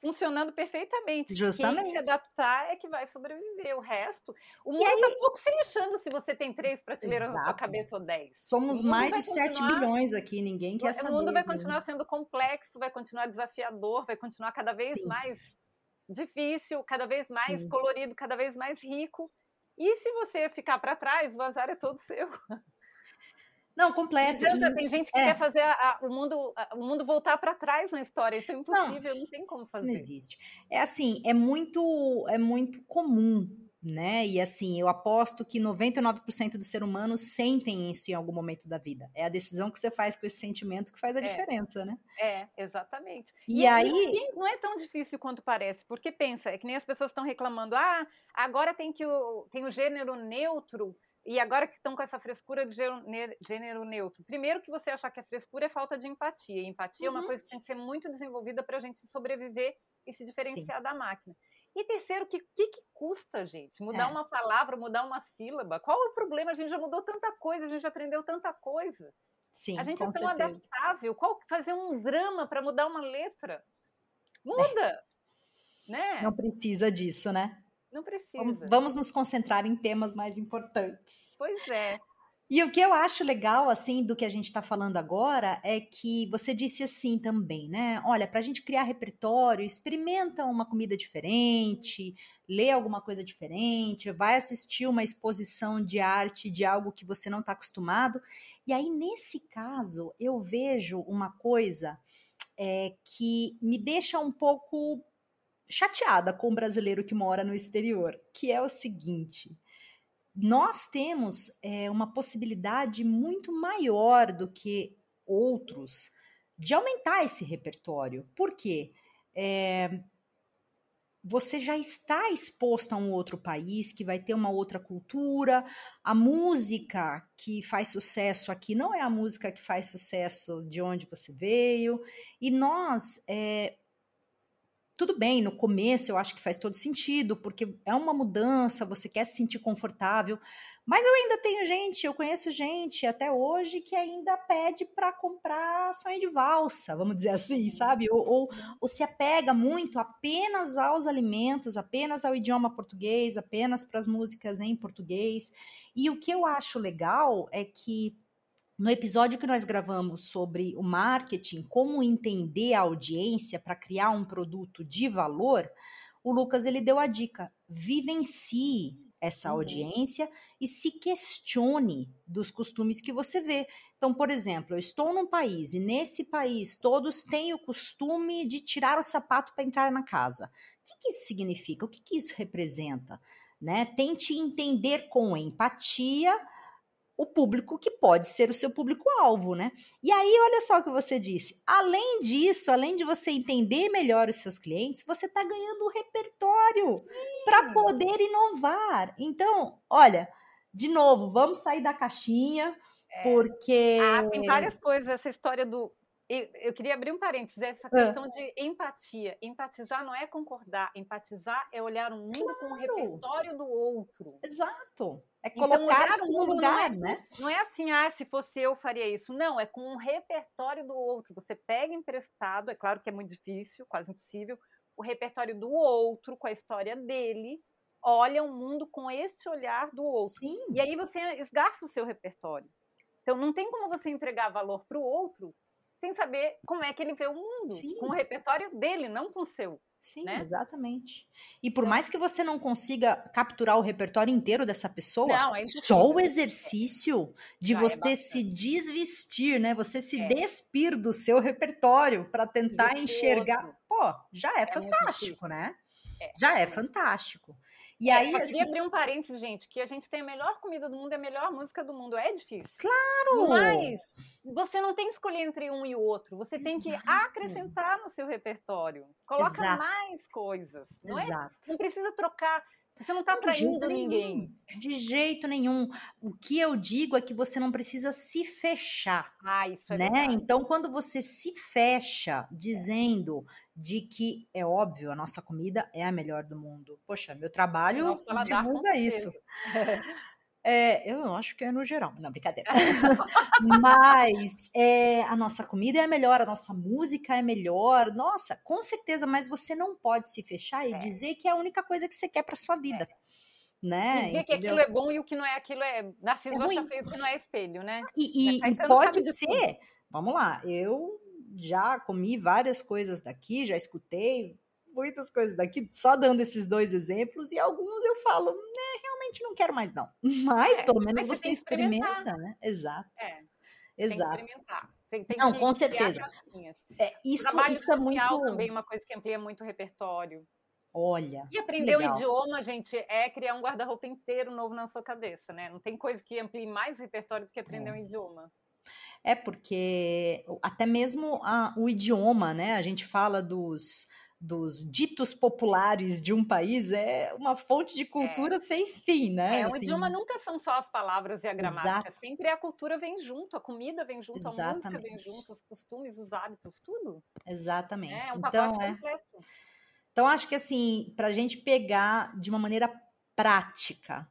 Speaker 1: Funcionando perfeitamente. Justamente. Quem se adaptar é que vai sobreviver. O resto, o mundo está um pouco se lixando se você tem três prateleiras Exato. na sua cabeça ou dez.
Speaker 2: Somos mais de 7 bilhões aqui, ninguém quer saber.
Speaker 1: O mundo vai continuar sendo complexo, vai continuar desafiador, vai continuar cada vez Sim. mais difícil, cada vez mais Sim. colorido, cada vez mais rico. E se você ficar para trás, o azar é todo seu.
Speaker 2: Não, completo.
Speaker 1: Adianta, tem gente que é. quer fazer a, a, o, mundo, a, o mundo voltar para trás na história. Isso é impossível, não, não tem como fazer.
Speaker 2: Isso não existe. É assim, é muito, é muito comum né? E assim, eu aposto que 99% do ser humano sentem isso em algum momento da vida. É a decisão que você faz com esse sentimento que faz a é. diferença, né?
Speaker 1: É, exatamente.
Speaker 2: E, e aí
Speaker 1: não é tão difícil quanto parece, porque pensa, é que nem as pessoas estão reclamando, ah, agora tem que o tem o gênero neutro e agora que estão com essa frescura de gênero neutro. Primeiro que você achar que a frescura é falta de empatia. E empatia uhum. é uma uhum. coisa que tem que ser muito desenvolvida para a gente sobreviver e se diferenciar Sim. da máquina. E terceiro, o que, que, que, custa, gente? Mudar é. uma palavra, mudar uma sílaba? Qual é o problema? A gente já mudou tanta coisa, a gente já aprendeu tanta coisa.
Speaker 2: Sim,
Speaker 1: a gente
Speaker 2: é
Speaker 1: tão
Speaker 2: certeza.
Speaker 1: adaptável. Qual fazer um drama para mudar uma letra? Muda! É. Né?
Speaker 2: Não precisa disso, né?
Speaker 1: Não precisa.
Speaker 2: Vamos nos concentrar em temas mais importantes.
Speaker 1: Pois é.
Speaker 2: E o que eu acho legal, assim, do que a gente está falando agora é que você disse assim também, né? Olha, para a gente criar repertório, experimenta uma comida diferente, lê alguma coisa diferente, vai assistir uma exposição de arte de algo que você não está acostumado. E aí, nesse caso, eu vejo uma coisa é, que me deixa um pouco chateada com o brasileiro que mora no exterior, que é o seguinte nós temos é, uma possibilidade muito maior do que outros de aumentar esse repertório. Por quê? É, você já está exposto a um outro país que vai ter uma outra cultura. A música que faz sucesso aqui não é a música que faz sucesso de onde você veio. E nós é, tudo bem, no começo eu acho que faz todo sentido, porque é uma mudança, você quer se sentir confortável, mas eu ainda tenho gente, eu conheço gente até hoje que ainda pede para comprar sonho de valsa, vamos dizer assim, uhum. sabe? Ou, ou, ou, se apega muito apenas aos alimentos, apenas ao idioma português, apenas para as músicas em português. E o que eu acho legal é que no episódio que nós gravamos sobre o marketing, como entender a audiência para criar um produto de valor, o Lucas ele deu a dica: vivencie essa uhum. audiência e se questione dos costumes que você vê. Então, por exemplo, eu estou num país e nesse país todos têm o costume de tirar o sapato para entrar na casa. O que, que isso significa? O que, que isso representa? Né? Tente entender com empatia o público que pode ser o seu público-alvo, né? E aí, olha só o que você disse. Além disso, além de você entender melhor os seus clientes, você está ganhando um repertório para poder inovar. Então, olha, de novo, vamos sair da caixinha, é. porque.
Speaker 1: Ah, tem várias coisas. Essa história do eu queria abrir um parênteses, essa questão de empatia. Empatizar não é concordar, empatizar é olhar o mundo claro. com o repertório do outro.
Speaker 2: Exato. É então, colocar então, no lugar,
Speaker 1: não
Speaker 2: é, né?
Speaker 1: Não é assim, ah, se fosse eu faria isso. Não, é com o repertório do outro. Você pega emprestado, é claro que é muito difícil, quase impossível, o repertório do outro, com a história dele, olha o mundo com esse olhar do outro.
Speaker 2: Sim.
Speaker 1: E aí você esgarça o seu repertório. Então não tem como você entregar valor para o outro sem saber como é que ele vê o mundo, Sim. com o repertório dele, não com o seu.
Speaker 2: Sim,
Speaker 1: né?
Speaker 2: exatamente. E por então, mais que você não consiga capturar o repertório inteiro dessa pessoa,
Speaker 1: não, é
Speaker 2: só o exercício de Já é você é se desvestir, né? Você se é. despir do seu repertório para tentar enxergar, pô, já é, é fantástico, né? É. Já é fantástico. E
Speaker 1: é,
Speaker 2: aí,
Speaker 1: só queria assim... abrir um parênteses, gente, que a gente tem a melhor comida do mundo e a melhor música do mundo. É difícil.
Speaker 2: Claro!
Speaker 1: Mas você não tem que escolher entre um e o outro. Você Exato. tem que acrescentar no seu repertório. Coloca Exato. mais coisas. Não, é? não precisa trocar. Você não está traindo ninguém.
Speaker 2: De jeito nenhum. O que eu digo é que você não precisa se fechar.
Speaker 1: Ah, isso é
Speaker 2: né?
Speaker 1: Verdade.
Speaker 2: Então, quando você se fecha dizendo de que é óbvio, a nossa comida é a melhor do mundo. Poxa, meu trabalho divulga isso. É, eu acho que é no geral, não, brincadeira. mas é, a nossa comida é melhor, a nossa música é melhor, nossa, com certeza, mas você não pode se fechar e é. dizer que é a única coisa que você quer para sua vida. É. Né?
Speaker 1: Dizer que aquilo é bom e o que não é aquilo é. Narciso é acha feio que não é espelho, né?
Speaker 2: E, e, e pode ser, vamos lá, eu já comi várias coisas daqui, já escutei muitas coisas daqui, só dando esses dois exemplos, e alguns eu falo, né, realmente não quero mais, não. Mas, é, pelo menos você, você experimenta, né? Exato.
Speaker 1: É,
Speaker 2: Exato.
Speaker 1: Tem que experimentar. Tem,
Speaker 2: não, com certeza. É, isso, isso é muito.
Speaker 1: também uma coisa que amplia muito o repertório.
Speaker 2: Olha.
Speaker 1: E aprender um idioma, gente, é criar um guarda-roupa inteiro novo na sua cabeça, né? Não tem coisa que amplie mais o repertório do que aprender é. um idioma.
Speaker 2: É porque até mesmo a, o idioma, né? A gente fala dos, dos ditos populares de um país é uma fonte de cultura é. sem fim, né?
Speaker 1: É, o assim... idioma nunca são só as palavras e a gramática, Exato. sempre a cultura vem junto, a comida vem junto, Exatamente. a música vem junto, os costumes, os hábitos, tudo.
Speaker 2: Exatamente.
Speaker 1: É, é um então, é... completo.
Speaker 2: Então, acho que assim, para a gente pegar de uma maneira prática,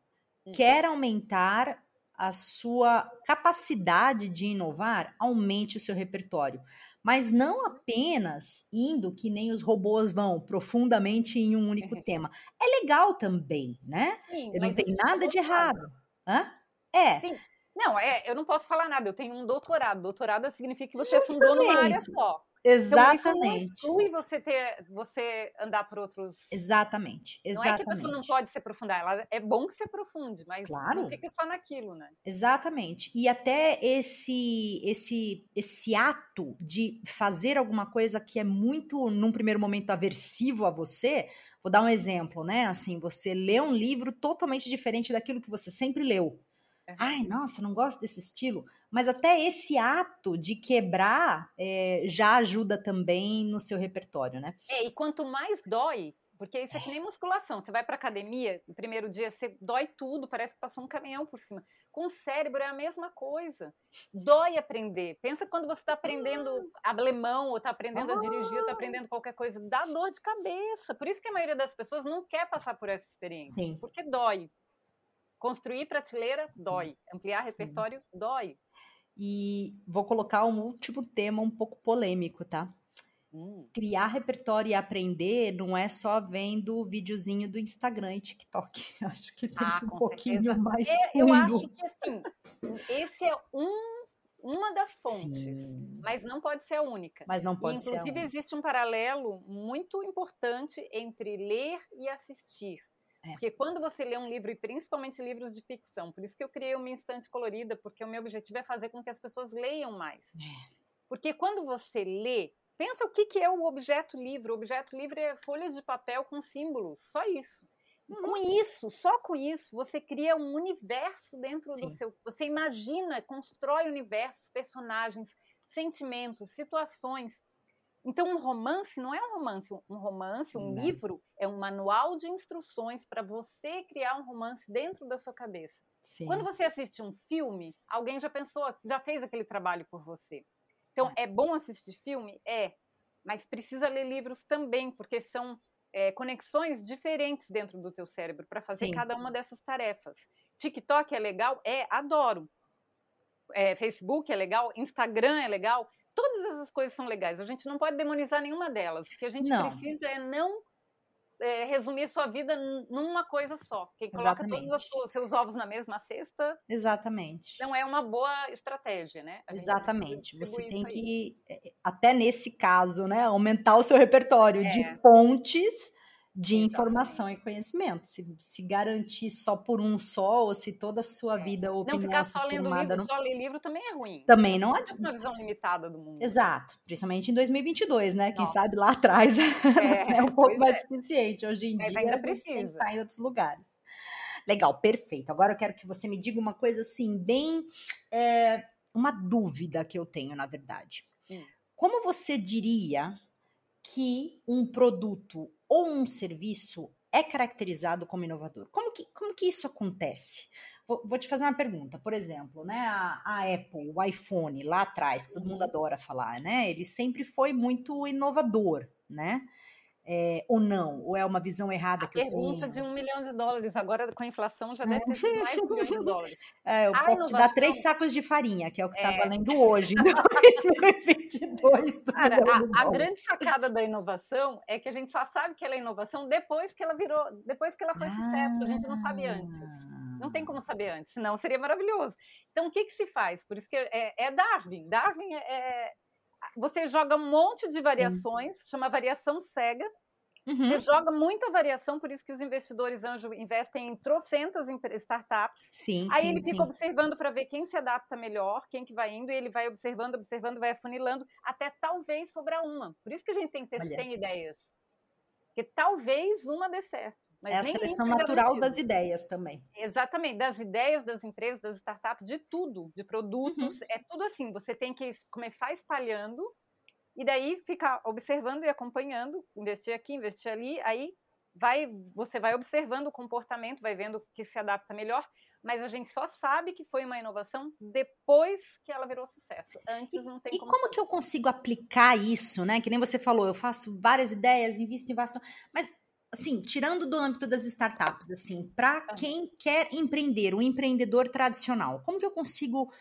Speaker 2: hum. quer aumentar a sua capacidade de inovar, aumente o seu repertório. Mas não apenas indo que nem os robôs vão profundamente em um único tema. É legal também, né? Sim, não tem nada de errado. Hã? É. Sim.
Speaker 1: Não, é, eu não posso falar nada, eu tenho um doutorado. Doutorado significa que você Justamente. fundou numa área só.
Speaker 2: Exatamente.
Speaker 1: Então, isso não você ter, você andar por outros.
Speaker 2: Exatamente. Exatamente. Não é que a pessoa
Speaker 1: não pode se aprofundar, ela é bom que se aprofunde, mas claro. não fica só naquilo, né?
Speaker 2: Exatamente. E até esse esse esse ato de fazer alguma coisa que é muito num primeiro momento aversivo a você, vou dar um exemplo, né? Assim, você lê um livro totalmente diferente daquilo que você sempre leu. Ai, nossa, não gosto desse estilo. Mas até esse ato de quebrar é, já ajuda também no seu repertório, né?
Speaker 1: É, e quanto mais dói, porque isso é que nem musculação. Você vai para academia, no primeiro dia você dói tudo, parece que passou um caminhão por cima. Com o cérebro é a mesma coisa. Dói aprender. Pensa quando você está aprendendo ah. alemão, ou está aprendendo a dirigir, ou está ah. aprendendo qualquer coisa. Dá dor de cabeça. Por isso que a maioria das pessoas não quer passar por essa experiência. Sim. Porque dói. Construir prateleira dói, ampliar Sim. repertório dói.
Speaker 2: E vou colocar um último tema um pouco polêmico, tá? Hum. Criar repertório e aprender não é só vendo o videozinho do Instagram e TikTok. Acho que tem ah, um pouquinho certeza. mais
Speaker 1: fundo. Eu acho que assim, esse é um uma das fontes, Sim. mas não pode ser a única.
Speaker 2: Mas não pode
Speaker 1: inclusive, ser. Inclusive, existe um paralelo muito importante entre ler e assistir. É. Porque quando você lê um livro, e principalmente livros de ficção, por isso que eu criei uma instante colorida, porque o meu objetivo é fazer com que as pessoas leiam mais. É. Porque quando você lê, pensa o que, que é o objeto livro. O objeto livre é folhas de papel com símbolos, só isso. Uhum. Com isso, só com isso, você cria um universo dentro Sim. do seu. Você imagina, constrói universos, personagens, sentimentos, situações. Então, um romance não é um romance. Um romance, um não. livro, é um manual de instruções para você criar um romance dentro da sua cabeça. Sim. Quando você assiste um filme, alguém já pensou, já fez aquele trabalho por você. Então, é, é bom assistir filme? É. Mas precisa ler livros também, porque são é, conexões diferentes dentro do teu cérebro para fazer Sim. cada uma dessas tarefas. TikTok é legal? É, adoro. É, Facebook é legal? Instagram é legal? Todas essas coisas são legais. A gente não pode demonizar nenhuma delas. O que a gente não. precisa é não é, resumir sua vida numa coisa só. Quem coloca Exatamente. todos os seus ovos na mesma cesta.
Speaker 2: Exatamente.
Speaker 1: Não é uma boa estratégia, né?
Speaker 2: Exatamente. Você tem que, é, até nesse caso, né, aumentar o seu repertório é. de fontes de informação e conhecimento. Se, se garantir só por um só, ou se toda a sua é. vida ou
Speaker 1: Não ficar só lendo livro, só ler livro também é ruim.
Speaker 2: Também não adianta.
Speaker 1: uma visão limitada do mundo.
Speaker 2: Exato. Principalmente em 2022, né? Quem sabe lá atrás é, é um pouco mais é. suficiente. Hoje em Mas dia, ainda precisa. estar em outros lugares. Legal, perfeito. Agora eu quero que você me diga uma coisa assim, bem... É, uma dúvida que eu tenho, na verdade. Hum. Como você diria que um produto ou um serviço é caracterizado como inovador? Como que, como que isso acontece? Vou, vou te fazer uma pergunta. Por exemplo, né, a, a, Apple, o iPhone, lá atrás, que todo mundo uhum. adora falar, né? Ele sempre foi muito inovador, né? É, ou não? Ou é uma visão errada
Speaker 1: a
Speaker 2: que eu tenho?
Speaker 1: Pergunta de um milhão de dólares. Agora, com a inflação, já deve ter sido mais de um milhão de dólares.
Speaker 2: É, eu a posso inovação... te dar três sacos de farinha, que é o que está é. valendo hoje, em 2022.
Speaker 1: Cara, a, a, grande sacada da inovação é que a gente só sabe que ela é inovação depois que ela virou, depois que ela foi ah. sucesso. A gente não sabe antes. Não tem como saber antes, senão seria maravilhoso. Então, o que, que se faz? Por isso que é, é Darwin. Darwin é, você joga um monte de variações, Sim. chama variação cega. Uhum. Você joga muita variação, por isso que os investidores anjo investem em trocentas startups.
Speaker 2: Sim,
Speaker 1: Aí
Speaker 2: sim,
Speaker 1: ele fica observando para ver quem se adapta melhor, quem que vai indo, e ele vai observando, observando, vai afunilando, até talvez sobrar uma. Por isso que a gente tem que ter 100 ideias. Porque talvez uma dê certo.
Speaker 2: É a seleção natural das ideias também.
Speaker 1: Exatamente, das ideias das empresas, das startups, de tudo, de produtos. Uhum. É tudo assim. Você tem que começar espalhando e daí ficar observando e acompanhando, investir aqui, investir ali, aí vai, você vai observando o comportamento, vai vendo que se adapta melhor, mas a gente só sabe que foi uma inovação depois que ela virou sucesso. Antes não tem
Speaker 2: e
Speaker 1: como.
Speaker 2: E como que eu consigo aplicar isso, né? Que nem você falou, eu faço várias ideias, invisto em várias, mas assim, tirando do âmbito das startups, assim, para quem quer empreender, um empreendedor tradicional, como que eu consigo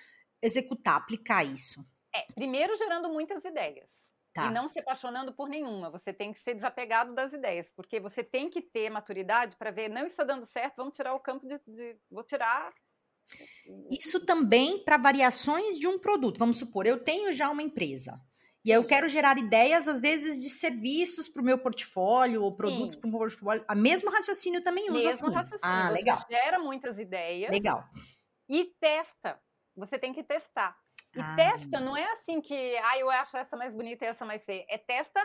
Speaker 2: executar, aplicar isso?
Speaker 1: É, primeiro gerando muitas ideias. Tá. E não se apaixonando por nenhuma. Você tem que ser desapegado das ideias, porque você tem que ter maturidade para ver, não está dando certo, vamos tirar o campo de. de vou tirar.
Speaker 2: Isso também para variações de um produto. Vamos supor, eu tenho já uma empresa. E eu quero gerar ideias, às vezes, de serviços para o meu portfólio ou produtos para o meu portfólio. A mesmo raciocínio também usa mesmo assim. Raciocínio.
Speaker 1: Ah, legal. gera muitas ideias.
Speaker 2: Legal.
Speaker 1: E testa. Você tem que testar. E ah. testa não é assim que, ah, eu acho essa mais bonita e essa mais feia. É testa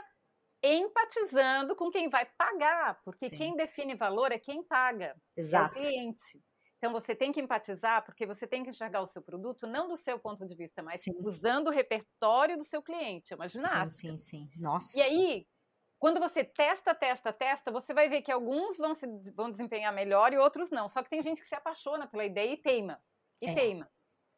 Speaker 1: empatizando com quem vai pagar, porque Sim. quem define valor é quem paga,
Speaker 2: Exato.
Speaker 1: é o cliente. Então você tem que empatizar, porque você tem que enxergar o seu produto não do seu ponto de vista, mas sim. usando o repertório do seu cliente. É uma ginástica.
Speaker 2: Sim, sim, sim. Nossa.
Speaker 1: E aí, quando você testa, testa, testa, você vai ver que alguns vão se vão desempenhar melhor e outros não. Só que tem gente que se apaixona pela ideia e teima. E é. teima.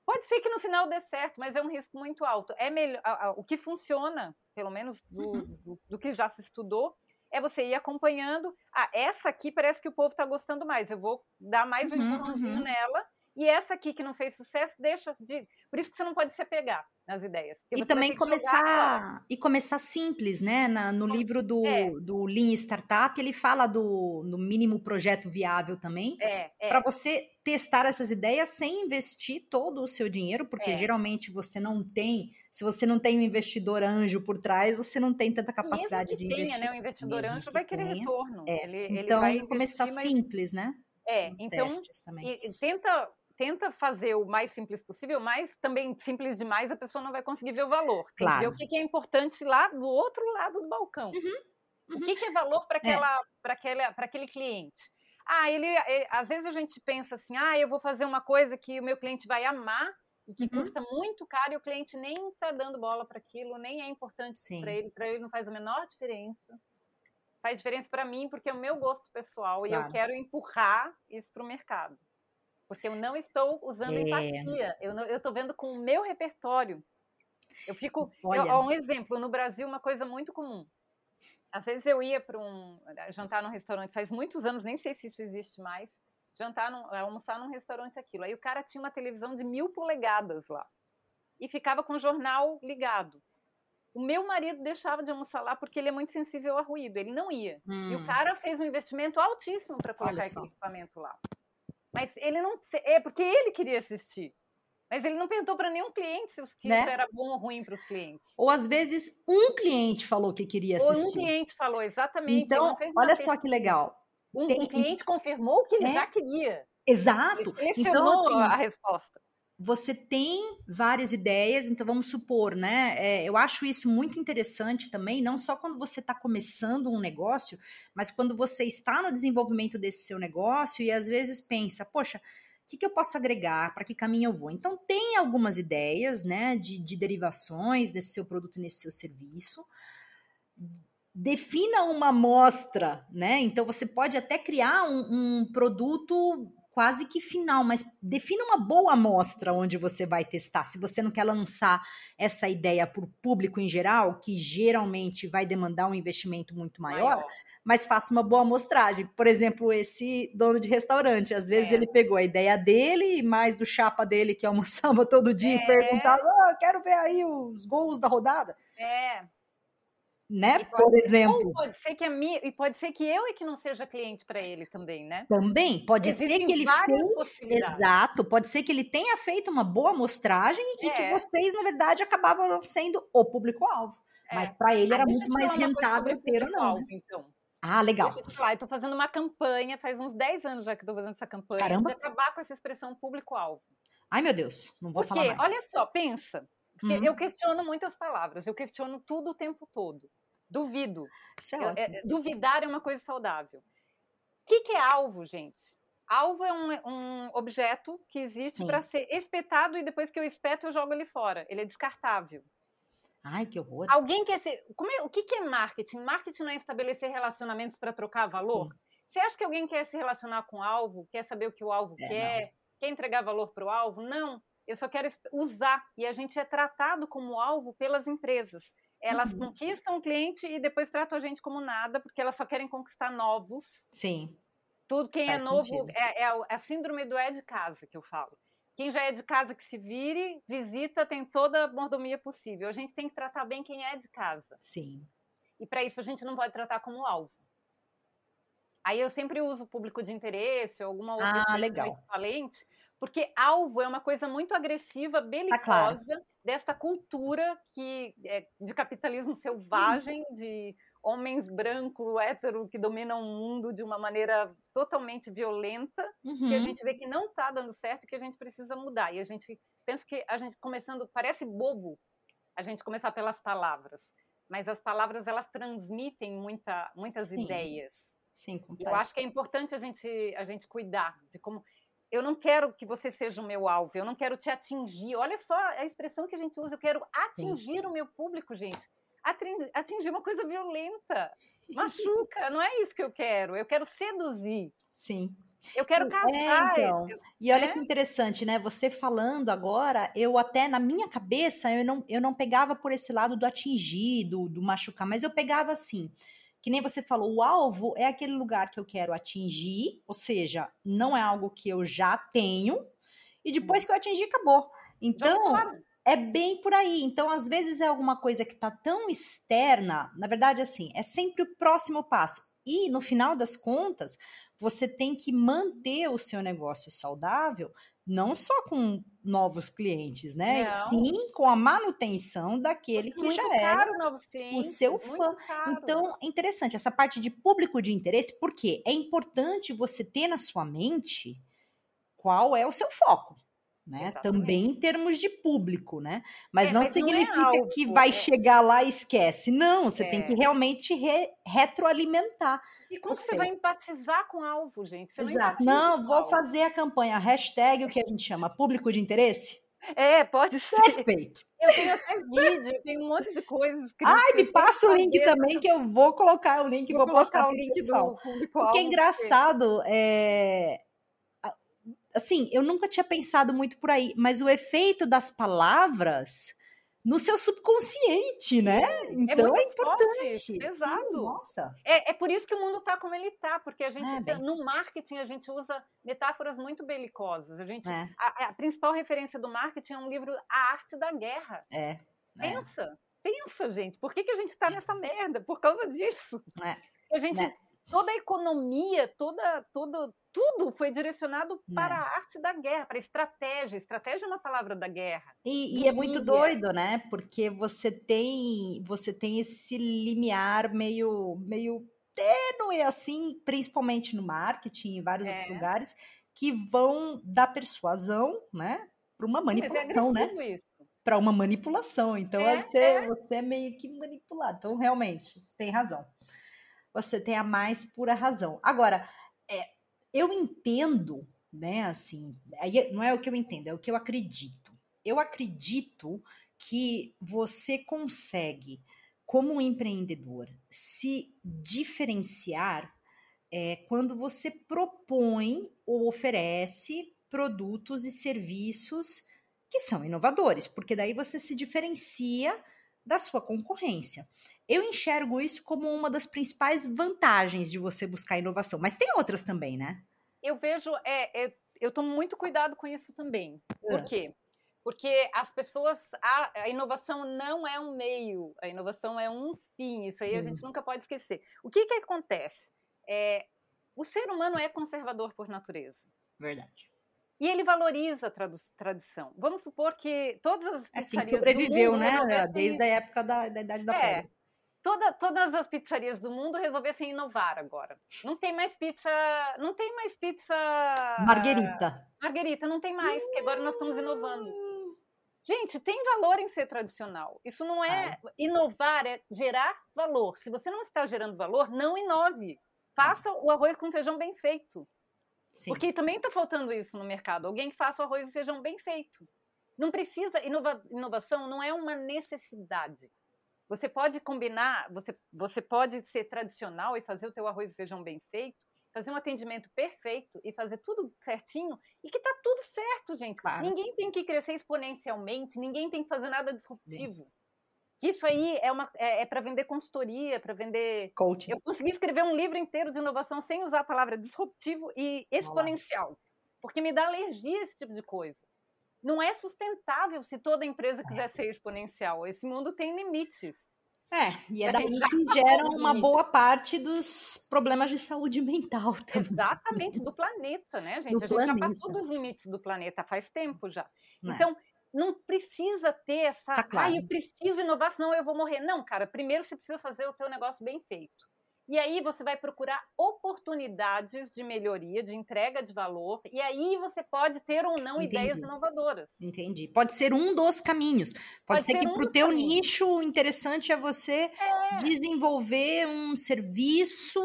Speaker 1: Pode ser que no final dê certo, mas é um risco muito alto. É melhor, o que funciona, pelo menos do, uhum. do, do que já se estudou, é você ir acompanhando. Ah, essa aqui parece que o povo está gostando mais. Eu vou dar mais um uhum, empurrãozinho uhum. nela. E essa aqui que não fez sucesso, deixa de. Por isso que você não pode se apegar nas ideias.
Speaker 2: E também começar e começar simples, né? Na, no livro do, é. do Lean Startup, ele fala do, do mínimo projeto viável também.
Speaker 1: É, é.
Speaker 2: Para você testar essas ideias sem investir todo o seu dinheiro, porque é. geralmente você não tem, se você não tem um investidor anjo por trás, você não tem tanta capacidade de
Speaker 1: tenha, investir. Né? O investidor anjo vai querer tenha. retorno.
Speaker 2: É. Ele, então, ele começar mas... simples, né?
Speaker 1: É, então, e, e tenta tenta fazer o mais simples possível, mas também simples demais a pessoa não vai conseguir ver o valor.
Speaker 2: Claro.
Speaker 1: Ver o que é importante lá do outro lado do balcão. Uhum. Uhum. O que, é valor para é. aquele cliente? Ah, ele, ele, às vezes a gente pensa assim, ah, eu vou fazer uma coisa que o meu cliente vai amar e que uhum. custa muito caro e o cliente nem está dando bola para aquilo, nem é importante para ele, para ele não faz a menor diferença. Faz diferença para mim porque é o meu gosto pessoal claro. e eu quero empurrar isso para o mercado. Porque eu não estou usando é. empatia. Eu estou vendo com o meu repertório. Eu fico. Eu, ó, um exemplo, no Brasil, uma coisa muito comum. Às vezes eu ia para um jantar num restaurante, faz muitos anos, nem sei se isso existe mais. Jantar, num, almoçar num restaurante aquilo. Aí o cara tinha uma televisão de mil polegadas lá. E ficava com o jornal ligado. O meu marido deixava de almoçar lá porque ele é muito sensível a ruído. Ele não ia. Hum. E o hum. cara fez um investimento altíssimo para colocar aquele equipamento lá. Mas ele não. É porque ele queria assistir. Mas ele não perguntou para nenhum cliente se né? isso era bom ou ruim para os clientes.
Speaker 2: Ou às vezes um cliente falou que queria assistir.
Speaker 1: Ou um cliente falou, exatamente.
Speaker 2: Então, olha só que legal.
Speaker 1: Um, Tem... um cliente confirmou que ele é? já queria.
Speaker 2: Exato.
Speaker 1: Ele então, assim, a resposta
Speaker 2: você tem várias ideias, então vamos supor, né? É, eu acho isso muito interessante também, não só quando você está começando um negócio, mas quando você está no desenvolvimento desse seu negócio e às vezes pensa, poxa, o que, que eu posso agregar? Para que caminho eu vou? Então, tem algumas ideias, né, de, de derivações desse seu produto e nesse seu serviço defina uma amostra, né? Então você pode até criar um, um, produto quase que final, mas defina uma boa amostra onde você vai testar. Se você não quer lançar essa ideia para o público em geral, que geralmente vai demandar um investimento muito maior, maior. mas faça uma boa amostragem. Por exemplo, esse dono de restaurante, às vezes é. ele pegou a ideia dele e mais do chapa dele que almoçava todo dia é. e perguntava: oh, quero ver aí os gols da rodada.
Speaker 1: É
Speaker 2: né? Por exemplo.
Speaker 1: Pode ser que a minha, e pode ser que eu é que não seja cliente para ele também, né?
Speaker 2: Também pode Existem ser que ele fez, exato, pode ser que ele tenha feito uma boa amostragem é. e que é. vocês na verdade acabavam sendo o público alvo. É. Mas para ele ah, era muito mais rentável ter ou não. Né? Então. Ah, legal.
Speaker 1: Deixa eu falar, eu tô fazendo uma campanha, faz uns 10 anos já que estou fazendo essa campanha,
Speaker 2: Caramba.
Speaker 1: de acabar com essa expressão público-alvo.
Speaker 2: Ai, meu Deus, não vou
Speaker 1: Porque,
Speaker 2: falar mais.
Speaker 1: olha só, pensa. Uhum. eu questiono muitas palavras, eu questiono tudo o tempo todo. Duvido.
Speaker 2: Isso é ótimo.
Speaker 1: é, duvidar é uma coisa saudável. O que, que é alvo, gente? Alvo é um, um objeto que existe para ser espetado e depois que eu espeto eu jogo ele fora. Ele é descartável.
Speaker 2: Ai, que horror.
Speaker 1: Alguém quer ser. como é- o que, que é marketing? Marketing não é estabelecer relacionamentos para trocar valor?
Speaker 2: Sim.
Speaker 1: Você acha que alguém quer se relacionar com o alvo, quer saber o que o alvo
Speaker 2: É,
Speaker 1: quer, quer entregar valor para o alvo? Não. Eu só quero usar. E a gente é tratado como alvo pelas empresas. Elas
Speaker 2: Uhum.
Speaker 1: conquistam o cliente e depois tratam a gente como nada, porque elas só querem conquistar novos.
Speaker 2: Sim.
Speaker 1: Tudo quem
Speaker 2: Faz
Speaker 1: é novo é, é a- é síndrome do é de casa que eu falo. Quem já é de casa que se vire, visita, tem toda a mordomia possível. A gente tem que tratar bem quem é de casa.
Speaker 2: Sim.
Speaker 1: E para isso a gente não pode tratar como alvo. Aí eu sempre uso público de interesse alguma outra
Speaker 2: Ah,
Speaker 1: expressão
Speaker 2: legal.
Speaker 1: equivalente, porque alvo é uma coisa muito agressiva, belicosa,
Speaker 2: claro.
Speaker 1: Desta cultura que é de capitalismo selvagem, de homens brancos, hétero, que dominam o mundo de uma maneira totalmente violenta, que a
Speaker 2: Uhum.
Speaker 1: gente vê que não está dando certo e que a gente precisa mudar. E a gente pensa que a gente começando, parece bobo a gente começar pelas palavras, mas as palavras elas transmitem muita, muitas
Speaker 2: Sim.
Speaker 1: ideias.
Speaker 2: Sim, completo.
Speaker 1: eu acho que é importante a gente, a gente cuidar de como. Eu não quero que você seja o meu alvo, eu não quero te atingir. Olha só a expressão que a gente usa, eu quero atingir o meu público, gente. Atrin- Atingir uma coisa violenta, machuca, não é isso que eu quero. Eu quero seduzir,
Speaker 2: Sim.
Speaker 1: eu quero
Speaker 2: É,
Speaker 1: casar.
Speaker 2: então.
Speaker 1: eu-
Speaker 2: E olha
Speaker 1: né?
Speaker 2: que interessante, né? Você falando agora, eu até na minha cabeça eu não, eu não pegava por esse lado do atingir, do, do machucar, mas eu pegava assim. Que nem você falou, o alvo é aquele lugar que eu quero atingir, ou seja, não é algo que eu já tenho, e depois que eu atingir, acabou. Então,
Speaker 1: fora.
Speaker 2: é bem por aí. Então, às vezes é alguma coisa que tá tão externa, na verdade, assim, é sempre o próximo passo. E no final das contas, você tem que manter o seu negócio saudável, não só com novos clientes, né?
Speaker 1: Não.
Speaker 2: Sim, com a manutenção daquele que
Speaker 1: muito
Speaker 2: já era
Speaker 1: clientes,
Speaker 2: seu
Speaker 1: muito
Speaker 2: fã.
Speaker 1: caro.
Speaker 2: então, é interessante essa parte de público de interesse, porque é importante você ter na sua mente qual é o seu foco, né?
Speaker 1: Exatamente.
Speaker 2: Também em termos de público, né? Mas
Speaker 1: É,
Speaker 2: não
Speaker 1: mas não é
Speaker 2: significa que
Speaker 1: algo,
Speaker 2: vai
Speaker 1: é.
Speaker 2: chegar lá e esquece. Não, você tem
Speaker 1: É.
Speaker 2: que realmente re- retroalimentar.
Speaker 1: E como
Speaker 2: você.
Speaker 1: você vai empatizar com o alvo, gente? Você
Speaker 2: Exato. Não,
Speaker 1: com o
Speaker 2: vou fazer a campanha hashtag, o que a gente chama público de interesse.
Speaker 1: É, pode ser.
Speaker 2: Perfeito.
Speaker 1: Eu tenho até vídeo, eu tenho um monte de coisas. escritas
Speaker 2: Ai,
Speaker 1: que
Speaker 2: me passa o
Speaker 1: que
Speaker 2: link também, que eu vou colocar o link,
Speaker 1: Vou
Speaker 2: vou, postar
Speaker 1: o link
Speaker 2: pessoal.
Speaker 1: do.
Speaker 2: Porque é engraçado, é... assim, eu nunca tinha pensado muito por aí, mas o efeito das palavras no seu subconsciente, né? Então
Speaker 1: muito
Speaker 2: é,
Speaker 1: forte,
Speaker 2: importante. Sim, nossa.
Speaker 1: É, é por isso que o mundo está como ele está, porque a gente,
Speaker 2: É, bem.
Speaker 1: no marketing, a gente usa metáforas muito belicosas. A, gente,
Speaker 2: É,
Speaker 1: a, a principal referência do marketing é um livro A Arte da Guerra.
Speaker 2: é. é.
Speaker 1: Pensa, pensa, gente. Por que, que a gente está nessa merda? Por causa disso.
Speaker 2: É,
Speaker 1: A gente,
Speaker 2: né?
Speaker 1: Toda a economia, toda, todo, tudo foi direcionado para
Speaker 2: É.
Speaker 1: a arte da guerra, para a estratégia. Estratégia é uma palavra da guerra.
Speaker 2: E, e é muito
Speaker 1: Mídia.
Speaker 2: doido, né? Porque você tem você tem esse limiar meio meio tênue assim, principalmente no marketing e vários outros
Speaker 1: É.
Speaker 2: lugares que vão da persuasão, né, para uma
Speaker 1: Mas é
Speaker 2: manipulação, né?
Speaker 1: agressivo isso.
Speaker 2: Para uma manipulação. Então
Speaker 1: É,
Speaker 2: você
Speaker 1: é.
Speaker 2: você é meio que manipulado. Então realmente, você tem razão. Você tem a mais pura razão. Agora, é, eu entendo, né, assim, não é o que eu entendo, é o que eu acredito. Eu acredito que você consegue, como um empreendedor, se diferenciar é, quando você propõe ou oferece produtos e serviços que são inovadores, porque daí você se diferencia da sua concorrência. Eu enxergo isso como uma das principais vantagens de você buscar inovação, mas tem outras também, né?
Speaker 1: Eu vejo, é, é, eu tomo muito cuidado com isso também. Por
Speaker 2: Ah.
Speaker 1: quê? Porque as pessoas, a, a inovação não é um meio, a inovação é um fim. Isso aí a
Speaker 2: Sim.
Speaker 1: gente nunca pode esquecer. O que que acontece? É, o ser humano é conservador por natureza.
Speaker 2: Verdade.
Speaker 1: E ele valoriza a tradição. Vamos supor que todas as
Speaker 2: É assim, sobreviveu, né? Desde a época da, da Idade da
Speaker 1: É,
Speaker 2: Pedra.
Speaker 1: Toda- todas as pizzarias do mundo resolvessem inovar agora. Não tem mais pizza, não tem mais pizza
Speaker 2: Marguerita.
Speaker 1: Marguerita, não tem mais, porque agora nós estamos inovando. Gente, tem valor em ser tradicional. Isso não é inovar, é gerar valor. Se você não está gerando valor, não inove. Faça o arroz com feijão bem feito. Sim. Porque também está faltando isso no mercado. Alguém que faça o arroz e feijão bem feito. Não precisa. Inova, inovação não é uma necessidade. Você pode combinar, você, você pode ser tradicional e fazer o teu arroz e feijão bem feito, fazer um atendimento perfeito e fazer tudo certinho e que tá tudo certo, gente. Claro. Ninguém tem que crescer exponencialmente, ninguém tem que fazer nada disruptivo. Sim. Isso aí é, uma, é, é para vender consultoria, para vender.
Speaker 2: Coaching.
Speaker 1: Eu consegui escrever um livro inteiro de inovação sem usar a palavra disruptivo e exponencial, porque me dá alergia esse tipo de coisa. Não é sustentável se toda empresa quiser ser exponencial. Esse mundo tem limites.
Speaker 2: É, e é daí que gera uma boa parte dos problemas de saúde mental também.
Speaker 1: Exatamente, do planeta, né, gente? Do a gente planeta. já passou dos limites do planeta faz tempo já. Não é. então, é não precisa ter essa, tá claro. ah, eu preciso inovar, senão eu vou morrer. Não, cara, primeiro você precisa fazer o teu negócio bem feito. E aí você vai procurar oportunidades de melhoria, de entrega de valor, e aí você pode ter ou não Entendi. ideias inovadoras.
Speaker 2: Entendi. Pode ser um dos caminhos. Pode, pode ser, ser, que um para o teu caminhos. nicho o interessante é você é. desenvolver um serviço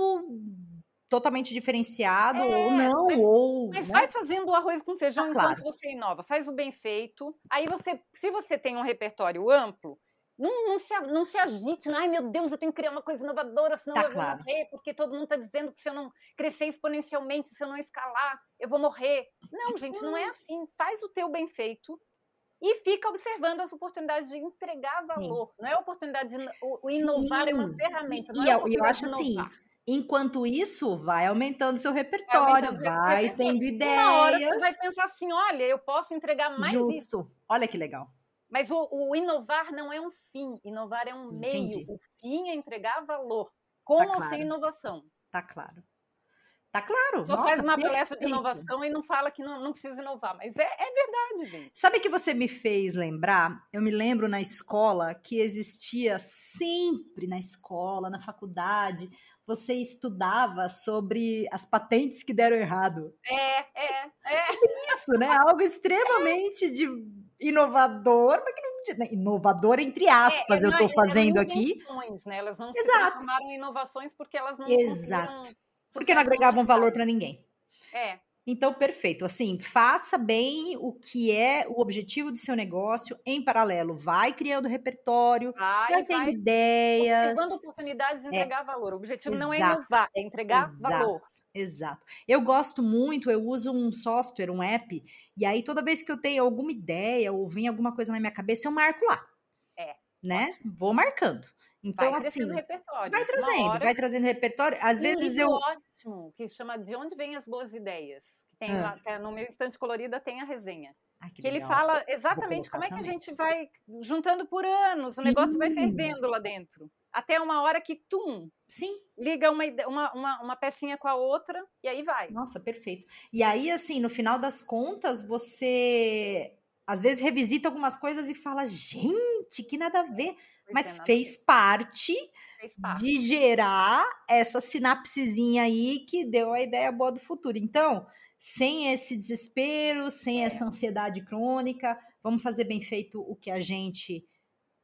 Speaker 2: totalmente diferenciado é, ou não,
Speaker 1: mas,
Speaker 2: ou.
Speaker 1: Mas né? vai fazendo o arroz com feijão ah, enquanto claro. você inova, faz o bem feito. Aí você, se você tem um repertório amplo, não, não, se, não se agite, não, ai meu Deus, eu tenho que criar uma coisa inovadora, senão tá eu claro. vou morrer, porque todo mundo está dizendo que se eu não crescer exponencialmente, se eu não escalar, eu vou morrer. Não, gente, não é assim. Faz o teu bem feito e fica observando as oportunidades de entregar valor. Sim. Não é oportunidade de o, inovar Sim. é uma ferramenta.
Speaker 2: E
Speaker 1: é
Speaker 2: eu, acho assim, Enquanto isso, vai aumentando seu repertório, vai, vai tendo ideias. Uma hora você
Speaker 1: vai pensar assim: olha, eu posso entregar mais
Speaker 2: Justo.
Speaker 1: isso.
Speaker 2: Olha que legal.
Speaker 1: Mas o, o, inovar não é um fim, inovar é um Sim, meio. Entendi. O fim é entregar valor, com tá ou claro. sem inovação.
Speaker 2: Tá claro. Tá claro.
Speaker 1: Só Nossa, faz uma perfeito. palestra de inovação e não fala que não, não precisa inovar. Mas é, é verdade, gente.
Speaker 2: Sabe que você me fez lembrar? Eu me lembro na escola que existia sempre na escola, na faculdade, você estudava sobre as patentes que deram errado.
Speaker 1: É, é, é.
Speaker 2: Isso, né? Algo extremamente de inovador, mas que não, né? inovador entre aspas, é, é, eu estou fazendo aqui.
Speaker 1: Né? Elas não Exato. se transformaram em inovações porque elas não
Speaker 2: Exato porque não agregavam valor para ninguém.
Speaker 1: É.
Speaker 2: Então, perfeito. Assim, faça bem o que é o objetivo do seu negócio em paralelo. Vai criando repertório, vai, vai tendo vai ideias.
Speaker 1: Dando oportunidades de é. entregar valor. O objetivo Exato. não é inovar, é entregar Exato. valor.
Speaker 2: Exato. Eu gosto muito, eu uso um software, um app, e aí toda vez que eu tenho alguma ideia ou vem alguma coisa na minha cabeça, eu marco lá.
Speaker 1: É.
Speaker 2: Né? Vou marcando. Então,
Speaker 1: vai
Speaker 2: assim.
Speaker 1: Repertório.
Speaker 2: Vai trazendo, hora, vai trazendo repertório. Às vezes eu.
Speaker 1: ótimo, que chama De Onde Vêm as Boas Ideias. Tem ah. lá, no meu estante colorida tem a resenha. Que, que ele fala exatamente como é que também. a gente vai juntando por anos, Sim. o negócio vai fervendo lá dentro. Até uma hora que, tum,
Speaker 2: Sim.
Speaker 1: liga uma, uma, uma, uma pecinha com a outra e aí vai.
Speaker 2: Nossa, perfeito. E aí, assim, no final das contas, você às vezes revisita algumas coisas e fala, gente, que nada a ver mas fez parte, fez parte de gerar essa sinapsezinha aí que deu a ideia boa do futuro. Então, sem esse desespero, sem é. essa ansiedade crônica, vamos fazer bem feito o que a gente